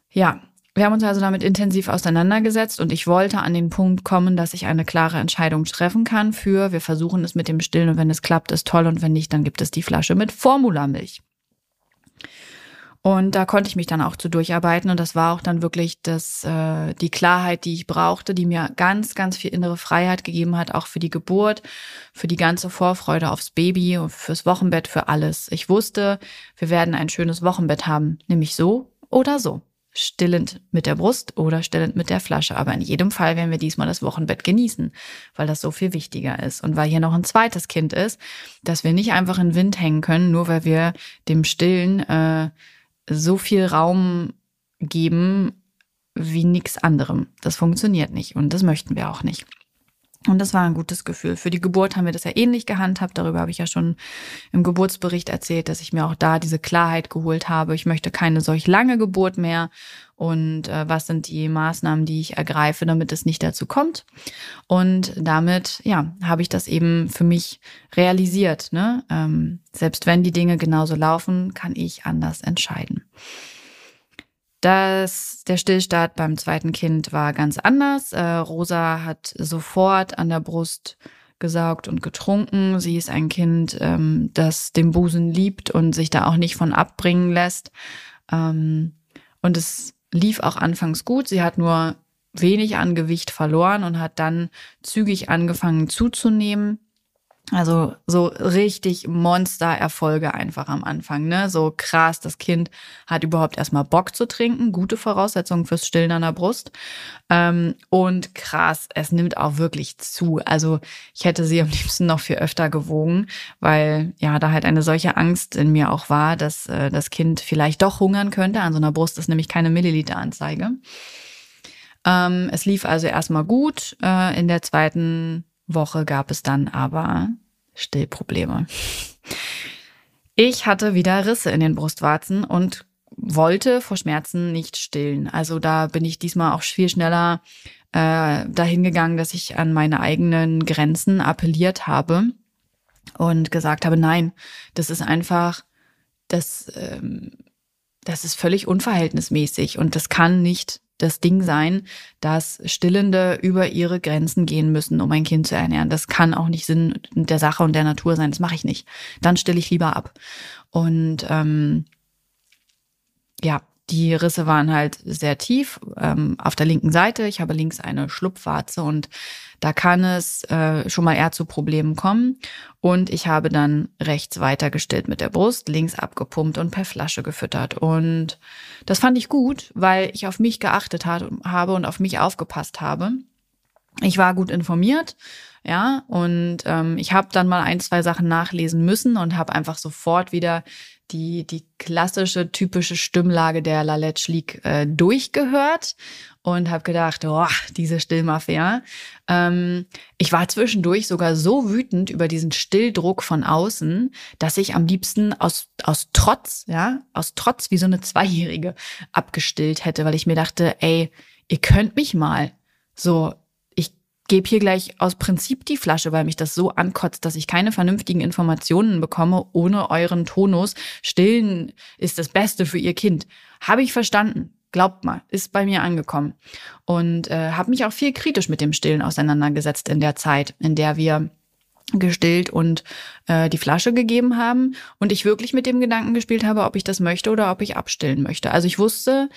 Ja, wir haben uns also damit intensiv auseinandergesetzt und ich wollte an den Punkt kommen, dass ich eine klare Entscheidung treffen kann für, wir versuchen es mit dem Stillen und wenn es klappt, ist toll und wenn nicht, dann gibt es die Flasche mit Formulamilch. Und da konnte ich mich dann auch zu durcharbeiten und das war auch dann wirklich das, äh, die Klarheit, die ich brauchte, die mir ganz, ganz viel innere Freiheit gegeben hat, auch für die Geburt, für die ganze Vorfreude aufs Baby und fürs Wochenbett, für alles. Ich wusste, wir werden ein schönes Wochenbett haben, nämlich so oder so stillend mit der Brust oder stillend mit der Flasche. Aber in jedem Fall werden wir diesmal das Wochenbett genießen, weil das so viel wichtiger ist. Und weil hier noch ein zweites Kind ist, dass wir nicht einfach in den Wind hängen können, nur weil wir dem Stillen äh, so viel Raum geben wie nichts anderem. Das funktioniert nicht und das möchten wir auch nicht. Und das war ein gutes Gefühl. Für die Geburt haben wir das ja ähnlich gehandhabt. Darüber habe ich ja schon im Geburtsbericht erzählt, dass ich mir auch da diese Klarheit geholt habe. Ich möchte keine solch lange Geburt mehr. Und äh, was sind die Maßnahmen, die ich ergreife, damit es nicht dazu kommt? Und damit, ja, habe ich das eben für mich realisiert. Ne? Ähm, selbst wenn die Dinge genauso laufen, kann ich anders entscheiden. Das, der Stillstart beim zweiten Kind war ganz anders. Äh, Rosa hat sofort an der Brust gesaugt und getrunken. Sie ist ein Kind, ähm, das den Busen liebt und sich da auch nicht von abbringen lässt. Ähm, und es lief auch anfangs gut. Sie hat nur wenig an Gewicht verloren und hat dann zügig angefangen zuzunehmen. Also so richtig Monster-Erfolge einfach am Anfang, ne? So krass, das Kind hat überhaupt erstmal Bock zu trinken, gute Voraussetzungen fürs Stillen an der Brust. Ähm, und krass, es nimmt auch wirklich zu. Also ich hätte sie am liebsten noch viel öfter gewogen, weil ja da halt eine solche Angst in mir auch war, dass äh, das Kind vielleicht doch hungern könnte. An so einer Brust ist nämlich keine Milliliteranzeige. Ähm, es lief also erstmal gut. Äh, in der zweiten Woche gab es dann aber Stillprobleme. Ich hatte wieder Risse in den Brustwarzen und wollte vor Schmerzen nicht stillen. Also da bin ich diesmal auch viel schneller äh, dahin dass ich an meine eigenen Grenzen appelliert habe und gesagt habe, nein, das ist einfach, das, ähm, das ist völlig unverhältnismäßig und das kann nicht das Ding sein, dass Stillende über ihre Grenzen gehen müssen, um ein Kind zu ernähren. Das kann auch nicht Sinn der Sache und der Natur sein. Das mache ich nicht. Dann stille ich lieber ab. Und ähm, ja, die Risse waren halt sehr tief ähm, auf der linken Seite. Ich habe links eine Schlupfwarze und da kann es äh, schon mal eher zu Problemen kommen. Und ich habe dann rechts weitergestillt mit der Brust, links abgepumpt und per Flasche gefüttert. Und das fand ich gut, weil ich auf mich geachtet hat, habe und auf mich aufgepasst habe. Ich war gut informiert, ja, und ähm, ich habe dann mal ein, zwei Sachen nachlesen müssen und habe einfach sofort wieder die, die klassische, typische Stimmlage der Lalette League äh, durchgehört und habe gedacht, oh, diese Stillmafia. Ähm, ich war zwischendurch sogar so wütend über diesen Stilldruck von außen, dass ich am liebsten aus, aus Trotz, ja, aus Trotz wie so eine Zweijährige abgestillt hätte, weil ich mir dachte, ey, ihr könnt mich mal. So, gebe hier gleich aus Prinzip die Flasche, weil mich das so ankotzt, dass ich keine vernünftigen Informationen bekomme ohne euren Tonus. Stillen ist das Beste für ihr Kind. Habe ich verstanden. Glaubt mal, ist bei mir angekommen. Und äh, habe mich auch viel kritisch mit dem Stillen auseinandergesetzt in der Zeit, in der wir gestillt und äh, die Flasche gegeben haben und ich wirklich mit dem Gedanken gespielt habe, ob ich das möchte oder ob ich abstillen möchte. Also ich wusste,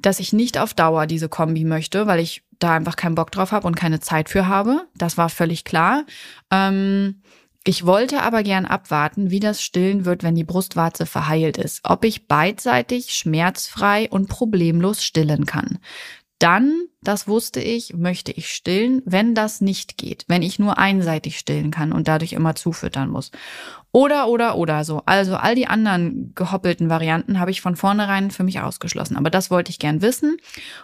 dass ich nicht auf Dauer diese Kombi möchte, weil ich da einfach keinen Bock drauf habe und keine Zeit für habe. Das war völlig klar. Ähm, ich wollte aber gern abwarten, wie das Stillen wird, wenn die Brustwarze verheilt ist. Ob ich beidseitig, schmerzfrei und problemlos stillen kann. Dann, das wusste ich, möchte ich stillen, wenn das nicht geht, wenn ich nur einseitig stillen kann und dadurch immer zufüttern muss. Oder, oder, oder so. Also all die anderen gehoppelten Varianten habe ich von vornherein für mich ausgeschlossen. Aber das wollte ich gern wissen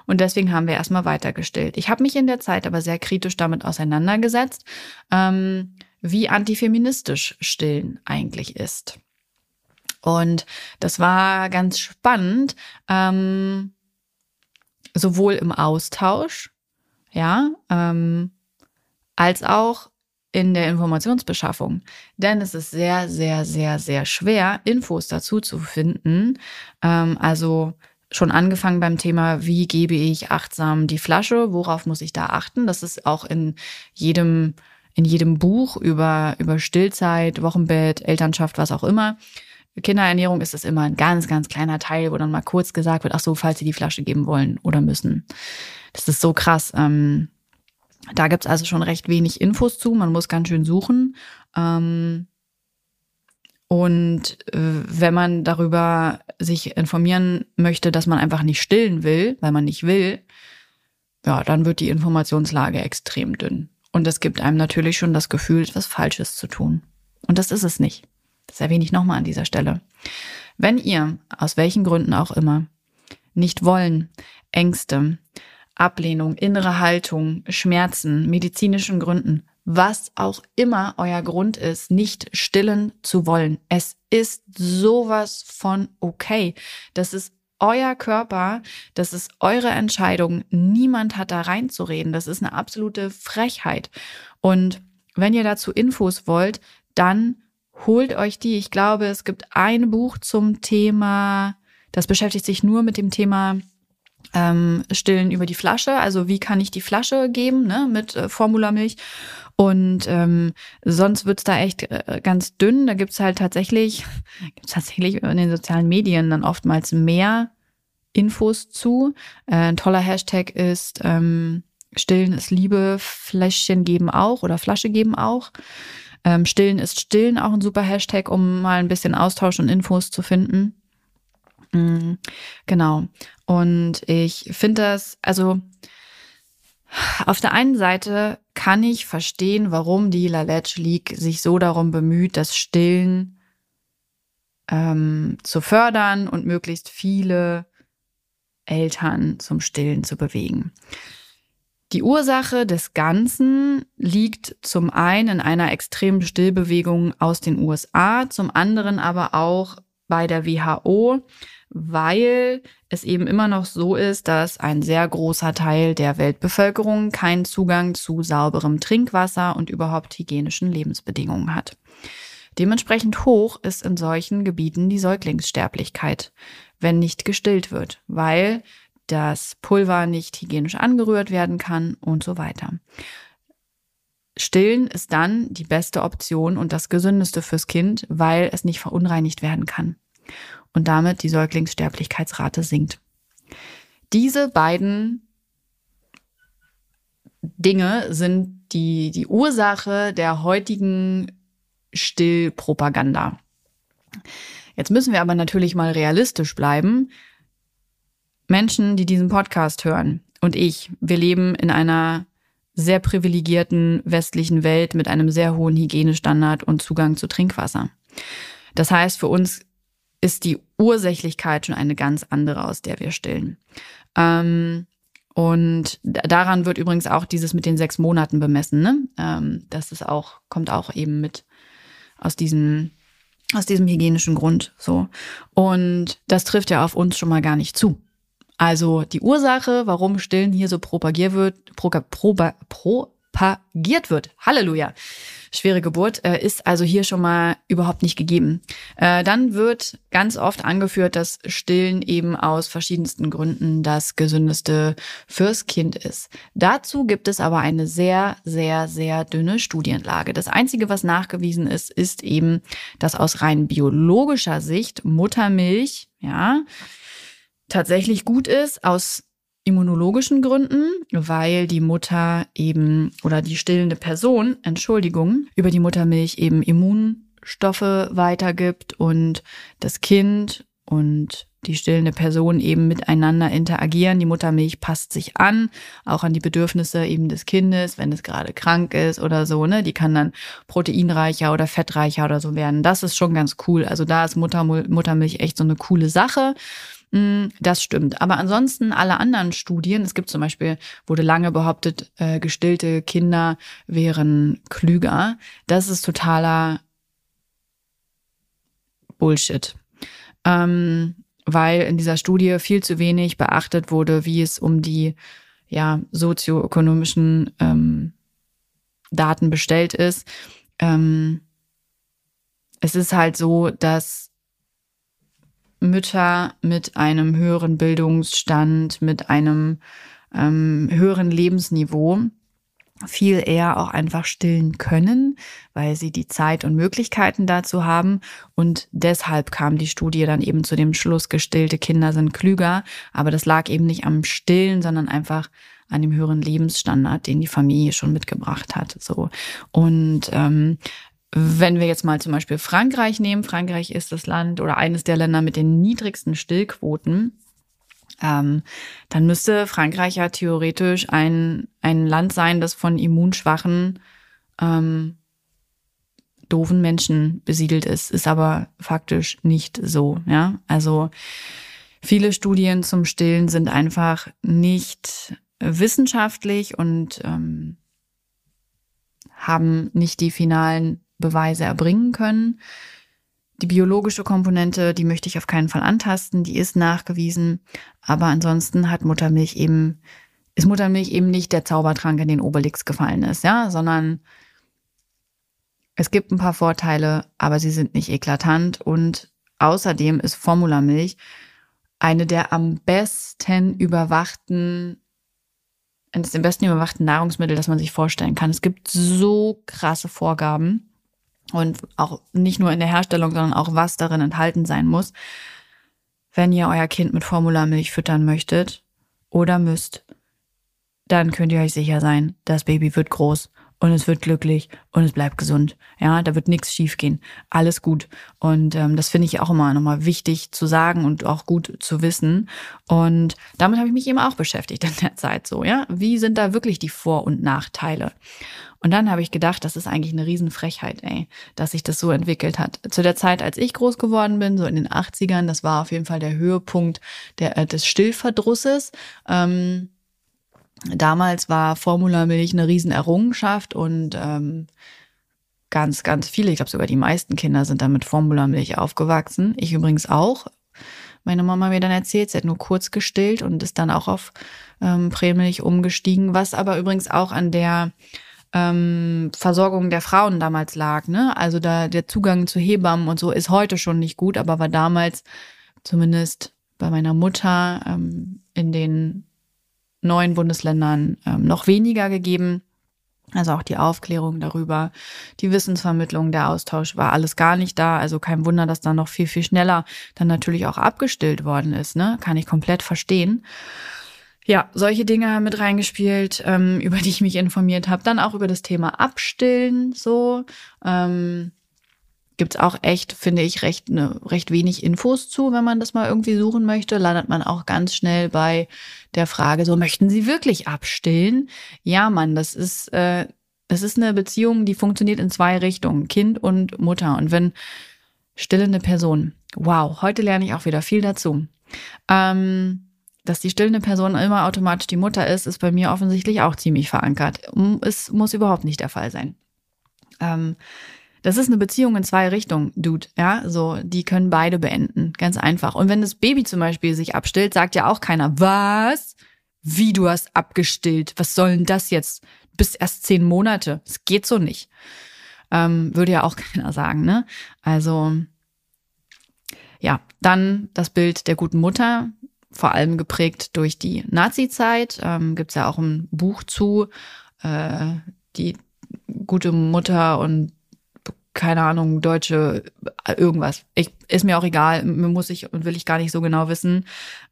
und deswegen haben wir erstmal weitergestillt. Ich habe mich in der Zeit aber sehr kritisch damit auseinandergesetzt, ähm, wie antifeministisch Stillen eigentlich ist. Und das war ganz spannend. Ähm, sowohl im Austausch, ja, ähm, als auch in der Informationsbeschaffung. Denn es ist sehr, sehr, sehr, sehr schwer, Infos dazu zu finden. Ähm, also schon angefangen beim Thema, wie gebe ich achtsam die Flasche, worauf muss ich da achten? Das ist auch in jedem, in jedem Buch über, über Stillzeit, Wochenbett, Elternschaft, was auch immer, Kinderernährung ist es immer ein ganz, ganz kleiner Teil, wo dann mal kurz gesagt wird, ach so, falls sie die Flasche geben wollen oder müssen. Das ist so krass. Ähm, da gibt's also schon recht wenig Infos zu. Man muss ganz schön suchen. Ähm, und äh, wenn man darüber sich informieren möchte, dass man einfach nicht stillen will, weil man nicht will, ja, dann wird die Informationslage extrem dünn. Und es gibt einem natürlich schon das Gefühl, etwas Falsches zu tun. Und das ist es nicht. Das erwähne ich nochmal an dieser Stelle. Wenn ihr, aus welchen Gründen auch immer, nicht wollen, Ängste, Ablehnung, innere Haltung, Schmerzen, medizinischen Gründen, was auch immer euer Grund ist, nicht stillen zu wollen. Es ist sowas von okay. Das ist euer Körper, das ist eure Entscheidung. Niemand hat da reinzureden. Das ist eine absolute Frechheit. Und wenn ihr dazu Infos wollt, dann holt euch die. Ich glaube, es gibt ein Buch zum Thema, das beschäftigt sich nur mit dem Thema ähm, Stillen über die Flasche. Also wie kann ich die Flasche geben ne, mit äh, Formulamilch. Und ähm, sonst wird's da echt äh, ganz dünn. Da gibt's halt tatsächlich, gibt's tatsächlich in den sozialen Medien dann oftmals mehr Infos zu. Äh, ein toller Hashtag ist ähm, Stillen ist Liebe, Fläschchen geben auch oder Flasche geben auch. Ähm, Stillen ist Stillen auch ein super Hashtag, um mal ein bisschen Austausch und Infos zu finden. Mhm, genau. Und ich finde das, also auf der einen Seite kann ich verstehen, warum die Lalage League sich so darum bemüht, das Stillen ähm, zu fördern und möglichst viele Eltern zum Stillen zu bewegen. Die Ursache des Ganzen liegt zum einen in einer extremen Stillbewegung aus den USA, zum anderen aber auch bei der WHO, weil es eben immer noch so ist, dass ein sehr großer Teil der Weltbevölkerung keinen Zugang zu sauberem Trinkwasser und überhaupt hygienischen Lebensbedingungen hat. Dementsprechend hoch ist in solchen Gebieten die Säuglingssterblichkeit, wenn nicht gestillt wird, weil das Pulver nicht hygienisch angerührt werden kann und so weiter. Stillen ist dann die beste Option und das gesündeste fürs Kind, weil es nicht verunreinigt werden kann und damit die Säuglingssterblichkeitsrate sinkt. Diese beiden Dinge sind die, die Ursache der heutigen Stillpropaganda. Jetzt müssen wir aber natürlich mal realistisch bleiben. Menschen, die diesen Podcast hören und ich, wir leben in einer sehr privilegierten westlichen Welt mit einem sehr hohen Hygienestandard und Zugang zu Trinkwasser. Das heißt, für uns ist die Ursächlichkeit schon eine ganz andere, aus der wir stillen. Ähm, und daran wird übrigens auch dieses mit den sechs Monaten bemessen. Ne? Ähm, das ist auch, kommt auch eben mit aus diesem, aus diesem hygienischen Grund so. Und das trifft ja auf uns schon mal gar nicht zu. Also die Ursache, warum Stillen hier so propagiert wird, pro, pro, propagiert wird, Halleluja, schwere Geburt, äh, ist also hier schon mal überhaupt nicht gegeben. Äh, dann wird ganz oft angeführt, dass Stillen eben aus verschiedensten Gründen das gesündeste fürs Kind ist. Dazu gibt es aber eine sehr, sehr, sehr dünne Studienlage. Das Einzige, was nachgewiesen ist, ist eben, dass aus rein biologischer Sicht Muttermilch, ja, tatsächlich gut ist aus immunologischen Gründen, weil die Mutter eben oder die stillende Person, Entschuldigung, über die Muttermilch eben Immunstoffe weitergibt und das Kind und die stillende Person eben miteinander interagieren. Die Muttermilch passt sich an, auch an die Bedürfnisse eben des Kindes, wenn es gerade krank ist oder so, ne? Die kann dann proteinreicher oder fettreicher oder so werden. Das ist schon ganz cool. Also da ist Mutter, Muttermilch echt so eine coole Sache. Mm, das stimmt. Aber ansonsten alle anderen Studien, es gibt zum Beispiel, wurde lange behauptet, äh, gestillte Kinder wären klüger. Das ist totaler Bullshit. Ähm, weil in dieser Studie viel zu wenig beachtet wurde, wie es um die ja, sozioökonomischen ähm, Daten bestellt ist. Ähm, es ist halt so, dass Mütter mit einem höheren Bildungsstand, mit einem ähm, höheren Lebensniveau viel eher auch einfach stillen können, weil sie die Zeit und Möglichkeiten dazu haben. Und deshalb kam die Studie dann eben zu dem Schluss, gestillte Kinder sind klüger. Aber das lag eben nicht am Stillen, sondern einfach an dem höheren Lebensstandard, den die Familie schon mitgebracht hat. So und ähm, wenn wir jetzt mal zum Beispiel Frankreich nehmen, Frankreich ist das Land oder eines der Länder mit den niedrigsten Stillquoten, ähm, dann müsste Frankreich ja theoretisch ein, ein Land sein, das von immunschwachen, ähm, doofen Menschen besiedelt ist, ist aber faktisch nicht so, ja. Also viele Studien zum Stillen sind einfach nicht wissenschaftlich und ähm, haben nicht die finalen Beweise erbringen können. Die biologische Komponente, die möchte ich auf keinen Fall antasten, die ist nachgewiesen. Aber ansonsten hat Muttermilch eben, ist Muttermilch eben nicht der Zaubertrank, in den Obelix gefallen ist, ja, sondern es gibt ein paar Vorteile, aber sie sind nicht eklatant und außerdem ist Formulamilch eine der am besten überwachten eines der besten überwachten Nahrungsmittel, das man sich vorstellen kann. Es gibt so krasse Vorgaben und auch nicht nur in der Herstellung, sondern auch was darin enthalten sein muss, wenn ihr euer Kind mit Formularmilch füttern möchtet oder müsst, dann könnt ihr euch sicher sein, das Baby wird groß und es wird glücklich und es bleibt gesund. Ja, da wird nichts schiefgehen. Alles gut. Und ähm, das finde ich auch immer nochmal wichtig zu sagen und auch gut zu wissen. Und damit habe ich mich eben auch beschäftigt in der Zeit so, ja. Wie sind da wirklich die Vor- und Nachteile? Und dann habe ich gedacht, das ist eigentlich eine Riesenfrechheit, ey, dass sich das so entwickelt hat. Zu der Zeit, als ich groß geworden bin, so in den 80ern, das war auf jeden Fall der Höhepunkt der, äh, des Stillverdrusses. Ähm, damals war Formulamilch eine Riesenerrungenschaft und ähm, ganz, ganz viele, ich glaube sogar die meisten Kinder sind dann mit Formulamilch aufgewachsen. Ich übrigens auch. Meine Mama mir dann erzählt, sie hat nur kurz gestillt und ist dann auch auf ähm, Prämilch umgestiegen, was aber übrigens auch an der ähm, Versorgung der Frauen damals lag. Ne? Also da der Zugang zu Hebammen und so ist heute schon nicht gut, aber war damals zumindest bei meiner Mutter ähm, in den neuen Bundesländern ähm, noch weniger gegeben. Also auch die Aufklärung darüber, die Wissensvermittlung, der Austausch war alles gar nicht da. Also kein Wunder, dass da noch viel, viel schneller dann natürlich auch abgestillt worden ist. Ne? Kann ich komplett verstehen. Ja, solche Dinge haben mit reingespielt, ähm, über die ich mich informiert habe. Dann auch über das Thema Abstillen so. Ähm, gibt's auch echt, finde ich, recht, ne, recht wenig Infos zu, wenn man das mal irgendwie suchen möchte. Landet man auch ganz schnell bei der Frage, so möchten Sie wirklich abstillen? Ja, Mann, das ist, äh, das ist eine Beziehung, die funktioniert in zwei Richtungen, Kind und Mutter. Und wenn stillende Person, wow, heute lerne ich auch wieder viel dazu. Ähm, dass die stillende Person immer automatisch die Mutter ist, ist bei mir offensichtlich auch ziemlich verankert. Es muss überhaupt nicht der Fall sein. Ähm, das ist eine Beziehung in zwei Richtungen, Dude. Ja, so, die können beide beenden. Ganz einfach. Und wenn das Baby zum Beispiel sich abstillt, sagt ja auch keiner, was? Wie du hast abgestillt? Was soll denn das jetzt? Bis erst zehn Monate. Es geht so nicht. Ähm, würde ja auch keiner sagen, ne? Also, ja, dann das Bild der guten Mutter, vor allem geprägt durch die Nazi-Zeit. Ähm, Gibt ja auch ein Buch zu, äh, die gute Mutter und keine Ahnung, deutsche äh, irgendwas. Ich, ist mir auch egal, muss ich und will ich gar nicht so genau wissen.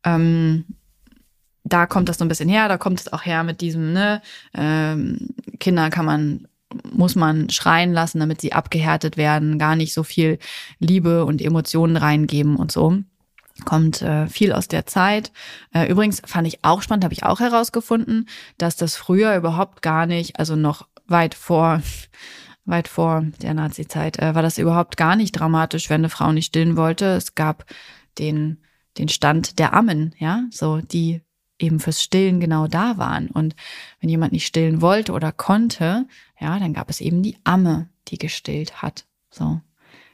Ähm, da kommt das so ein bisschen her, da kommt es auch her mit diesem, ne, ähm, Kinder kann man, muss man schreien lassen, damit sie abgehärtet werden, gar nicht so viel Liebe und Emotionen reingeben und so. Kommt äh, viel aus der Zeit. Äh, übrigens fand ich auch spannend, habe ich auch herausgefunden, dass das früher überhaupt gar nicht, also noch weit vor weit vor der Nazi-Zeit, äh, war das überhaupt gar nicht dramatisch, wenn eine Frau nicht stillen wollte. Es gab den, den Stand der Ammen, ja, so, die eben fürs Stillen genau da waren. Und wenn jemand nicht stillen wollte oder konnte, ja, dann gab es eben die Amme, die gestillt hat. So,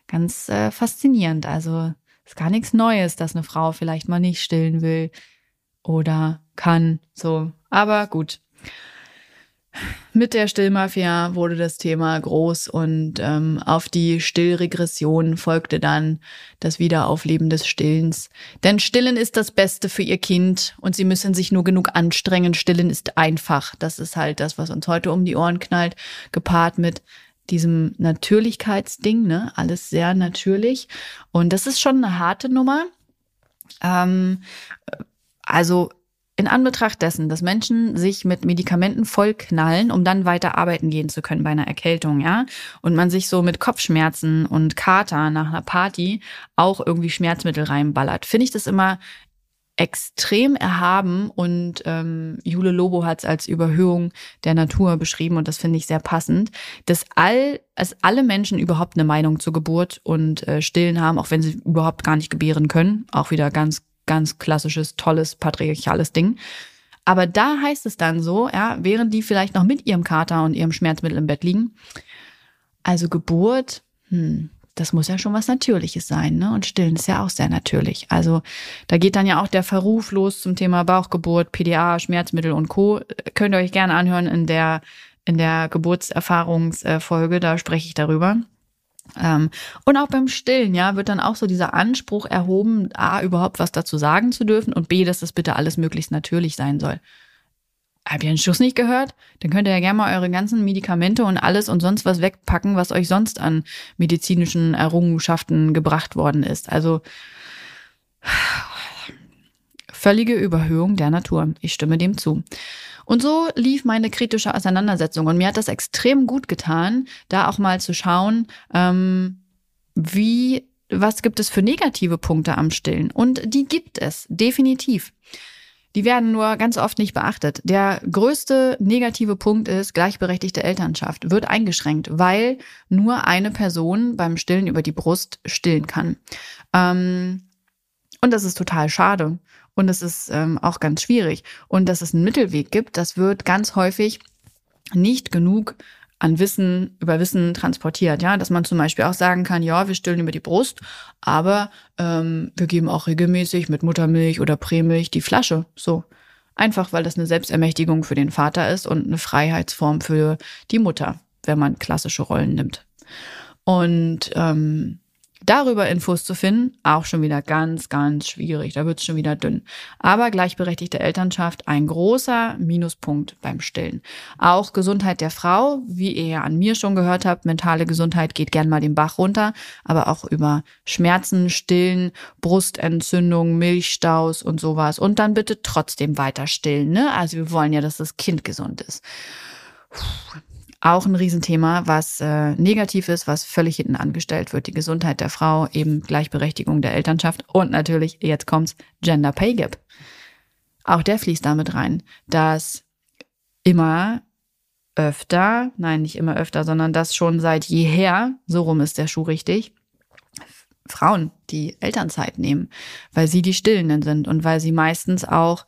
ganz äh, faszinierend. Also, ist gar nichts Neues, dass eine Frau vielleicht mal nicht stillen will oder kann. So, aber gut. Mit der Stillmafia wurde das Thema groß und ähm, auf die Stillregression folgte dann das Wiederaufleben des Stillens. Denn Stillen ist das Beste für ihr Kind und sie müssen sich nur genug anstrengen. Stillen ist einfach. Das ist halt das, was uns heute um die Ohren knallt, gepaart mit diesem Natürlichkeitsding, ne? Alles sehr natürlich. Und das ist schon eine harte Nummer. Ähm, also in Anbetracht dessen, dass Menschen sich mit Medikamenten vollknallen, um dann weiter arbeiten gehen zu können bei einer Erkältung, ja, und man sich so mit Kopfschmerzen und Kater nach einer Party auch irgendwie Schmerzmittel reinballert, finde ich das immer extrem erhaben und ähm, Jule Lobo hat es als Überhöhung der Natur beschrieben und das finde ich sehr passend, dass all, dass alle Menschen überhaupt eine Meinung zur Geburt und äh, Stillen haben, auch wenn sie überhaupt gar nicht gebären können, auch wieder ganz ganz klassisches, tolles, patriarchales Ding. Aber da heißt es dann so, ja, während die vielleicht noch mit ihrem Kater und ihrem Schmerzmittel im Bett liegen. Also Geburt, hm, das muss ja schon was Natürliches sein, ne? Und Stillen ist ja auch sehr natürlich. Also da geht dann ja auch der Verruf los zum Thema Bauchgeburt, PDA, Schmerzmittel und Co. Könnt ihr euch gerne anhören in der in der Geburtserfahrungsfolge, da spreche ich darüber. Ähm, und auch beim Stillen, ja, wird dann auch so dieser Anspruch erhoben, A, überhaupt was dazu sagen zu dürfen und B, dass das bitte alles möglichst natürlich sein soll. Habt ihr den Schuss nicht gehört? Dann könnt ihr ja gerne mal eure ganzen Medikamente und alles und sonst was wegpacken, was euch sonst an medizinischen Errungenschaften gebracht worden ist. Also völlige Überhöhung der Natur. Ich stimme dem zu. Und so lief meine kritische Auseinandersetzung. Und mir hat das extrem gut getan, da auch mal zu schauen, ähm, wie, was gibt es für negative Punkte am Stillen? Und die gibt es, definitiv. Die werden nur ganz oft nicht beachtet. Der größte negative Punkt ist, gleichberechtigte Elternschaft wird eingeschränkt, weil nur eine Person beim Stillen über die Brust stillen kann. Ähm, und das ist total schade. Und das ist ähm, auch ganz schwierig. Und dass es einen Mittelweg gibt, das wird ganz häufig nicht genug an Wissen, über Wissen transportiert, ja, dass man zum Beispiel auch sagen kann, ja, wir stillen über die Brust, aber ähm, wir geben auch regelmäßig mit Muttermilch oder Prämilch die Flasche, so. Einfach, weil das eine Selbstermächtigung für den Vater ist und eine Freiheitsform für die Mutter, wenn man klassische Rollen nimmt. Und ähm, Darüber Infos zu finden, auch schon wieder ganz, ganz schwierig. Da wird es schon wieder dünn. Aber gleichberechtigte Elternschaft, ein großer Minuspunkt beim Stillen. Auch Gesundheit der Frau, wie ihr ja an mir schon gehört habt, mentale Gesundheit geht gern mal den Bach runter, aber auch über Schmerzen, Stillen, Brustentzündung, Milchstaus und sowas. Und dann bitte trotzdem weiter stillen. Ne? Also wir wollen ja, dass das Kind gesund ist. Puh auch ein Riesenthema, was äh, negativ ist, was völlig hinten angestellt wird. Die Gesundheit der Frau, eben Gleichberechtigung der Elternschaft und natürlich, jetzt kommt's, Gender Pay Gap. Auch der fließt damit rein, dass immer öfter, nein, nicht immer öfter, sondern das schon seit jeher, so rum ist der Schuh richtig, Frauen die Elternzeit nehmen, weil sie die Stillenden sind und weil sie meistens auch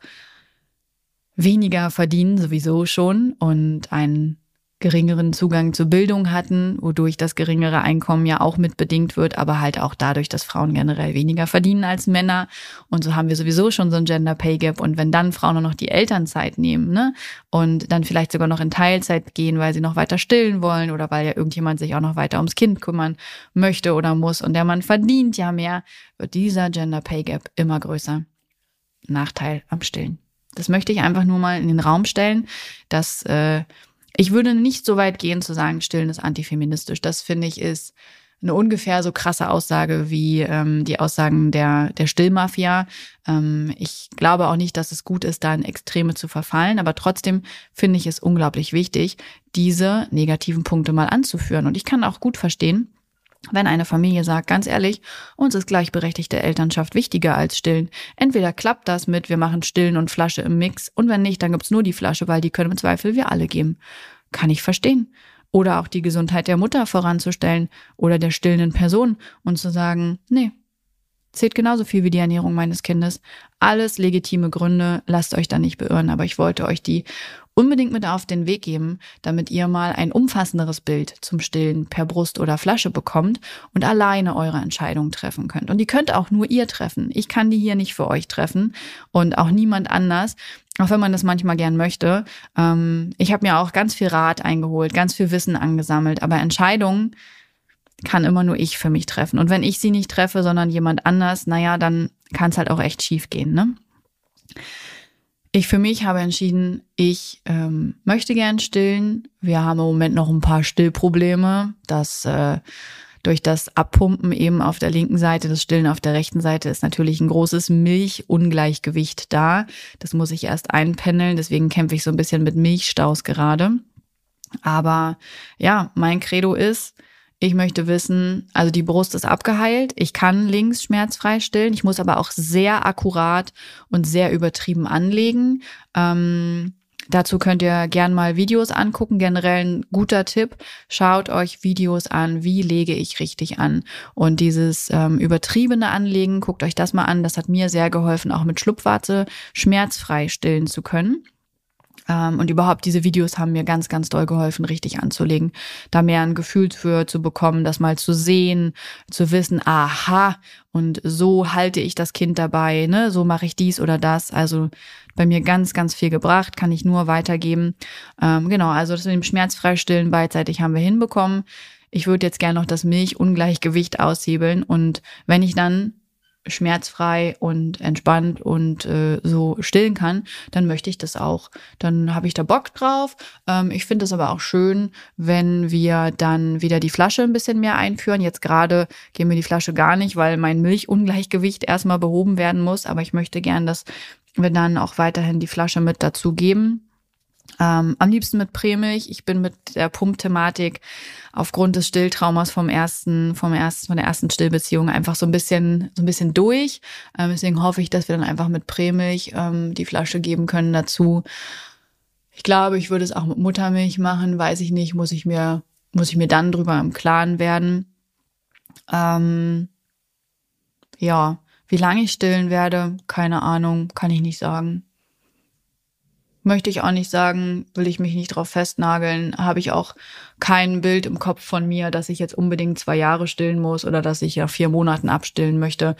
weniger verdienen, sowieso schon, und einen geringeren Zugang zur Bildung hatten, wodurch das geringere Einkommen ja auch mit bedingt wird, aber halt auch dadurch, dass Frauen generell weniger verdienen als Männer. Und so haben wir sowieso schon so ein Gender Pay Gap. Und wenn dann Frauen nur noch die Elternzeit nehmen, ne, und dann vielleicht sogar noch in Teilzeit gehen, weil sie noch weiter stillen wollen oder weil ja irgendjemand sich auch noch weiter ums Kind kümmern möchte oder muss und der Mann verdient ja mehr, wird dieser Gender Pay Gap immer größer. Nachteil am Stillen. Das möchte ich einfach nur mal in den Raum stellen, dass äh, ich würde nicht so weit gehen zu sagen, Stillen ist antifeministisch. Das finde ich ist eine ungefähr so krasse Aussage wie ähm, die Aussagen der, der Stillmafia. Ähm, ich glaube auch nicht, dass es gut ist, da in Extreme zu verfallen, aber trotzdem finde ich es unglaublich wichtig, diese negativen Punkte mal anzuführen. Und ich kann auch gut verstehen, wenn eine Familie sagt, ganz ehrlich, uns ist gleichberechtigte Elternschaft wichtiger als Stillen. Entweder klappt das mit, wir machen Stillen und Flasche im Mix, und wenn nicht, dann gibt's nur die Flasche, weil die können im Zweifel wir alle geben. Kann ich verstehen. Oder auch die Gesundheit der Mutter voranzustellen oder der stillenden Person und zu sagen, nee, zählt genauso viel wie die Ernährung meines Kindes. Alles legitime Gründe, lasst euch da nicht beirren, aber ich wollte euch die unbedingt mit auf den Weg geben, damit ihr mal ein umfassenderes Bild zum Stillen per Brust oder Flasche bekommt und alleine eure Entscheidung treffen könnt. Und die könnt auch nur ihr treffen. Ich kann die hier nicht für euch treffen und auch niemand anders, auch wenn man das manchmal gern möchte. Ähm, ich habe mir auch ganz viel Rat eingeholt, ganz viel Wissen angesammelt, aber Entscheidungen kann immer nur ich für mich treffen. Und wenn ich sie nicht treffe, sondern jemand anders, naja, dann kann es halt auch echt schief gehen, ne? Ich für mich habe entschieden, ich ähm, möchte gern stillen. Wir haben im Moment noch ein paar Stillprobleme, dass äh, durch das Abpumpen eben auf der linken Seite, das Stillen auf der rechten Seite ist natürlich ein großes Milchungleichgewicht da. Das muss ich erst einpendeln, deswegen kämpfe ich so ein bisschen mit Milchstaus gerade. Aber ja, mein Credo ist, ich möchte wissen, also die Brust ist abgeheilt. Ich kann links schmerzfrei stillen. Ich muss aber auch sehr akkurat und sehr übertrieben anlegen. Ähm, dazu könnt ihr gern mal Videos angucken. Generell ein guter Tipp. Schaut euch Videos an. Wie lege ich richtig an? Und dieses ähm, übertriebene Anlegen, guckt euch das mal an. Das hat mir sehr geholfen, auch mit Schlupfwarte schmerzfrei stillen zu können. Ähm, und überhaupt diese Videos haben mir ganz, ganz doll geholfen, richtig anzulegen, da mehr ein Gefühl für zu bekommen, das mal zu sehen, zu wissen, aha, und so halte ich das Kind dabei, ne, so mache ich dies oder das. Also bei mir ganz, ganz viel gebracht, kann ich nur weitergeben. Ähm, genau, also das mit dem Schmerzfreistillen beidseitig haben wir hinbekommen. Ich würde jetzt gerne noch das Milchungleichgewicht aushebeln und wenn ich dann schmerzfrei und entspannt und äh, so stillen kann, dann möchte ich das auch. Dann habe ich da Bock drauf. Ähm, ich finde es aber auch schön, wenn wir dann wieder die Flasche ein bisschen mehr einführen. Jetzt gerade gehen wir die Flasche gar nicht, weil mein Milchungleichgewicht erstmal behoben werden muss. Aber ich möchte gern, dass wir dann auch weiterhin die Flasche mit dazu geben. Ähm, am liebsten mit Prämilch. Ich bin mit der Pumpthematik aufgrund des Stilltraumas vom ersten, vom ersten, von der ersten Stillbeziehung einfach so ein bisschen, so ein bisschen durch. Ähm, deswegen hoffe ich, dass wir dann einfach mit Prämilch ähm, die Flasche geben können dazu. Ich glaube, ich würde es auch mit Muttermilch machen, weiß ich nicht, muss ich mir, muss ich mir dann drüber im Klaren werden. Ähm, ja, wie lange ich stillen werde, keine Ahnung, kann ich nicht sagen. Möchte ich auch nicht sagen, will ich mich nicht drauf festnageln, habe ich auch kein Bild im Kopf von mir, dass ich jetzt unbedingt zwei Jahre stillen muss oder dass ich ja vier Monaten abstillen möchte.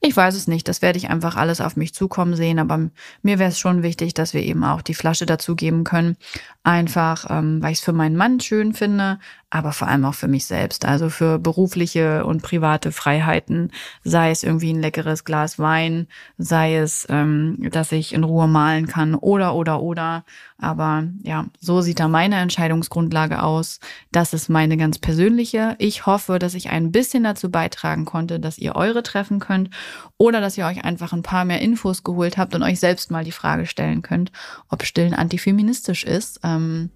Ich weiß es nicht. Das werde ich einfach alles auf mich zukommen sehen. Aber mir wäre es schon wichtig, dass wir eben auch die Flasche dazu geben können. Einfach, ähm, weil ich es für meinen Mann schön finde, aber vor allem auch für mich selbst. Also für berufliche und private Freiheiten, sei es irgendwie ein leckeres Glas Wein, sei es, ähm, dass ich in Ruhe malen kann oder, oder, oder. Aber ja, so sieht da meine Entscheidungsgrundlage aus. Das ist meine ganz persönliche. Ich hoffe, dass ich ein bisschen dazu beitragen konnte, dass ihr eure treffen könnt oder dass ihr euch einfach ein paar mehr Infos geholt habt und euch selbst mal die Frage stellen könnt, ob Stillen antifeministisch ist. Ähm,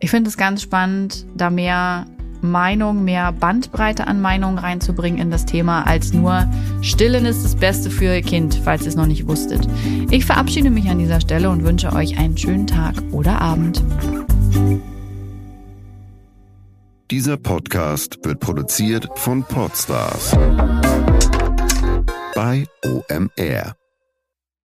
ich finde es ganz spannend, da mehr Meinung, mehr Bandbreite an Meinungen reinzubringen in das Thema, als nur Stillen ist das Beste für Ihr Kind, falls ihr es noch nicht wusstet. Ich verabschiede mich an dieser Stelle und wünsche euch einen schönen Tag oder Abend. Dieser Podcast wird produziert von Podstars bei OMR.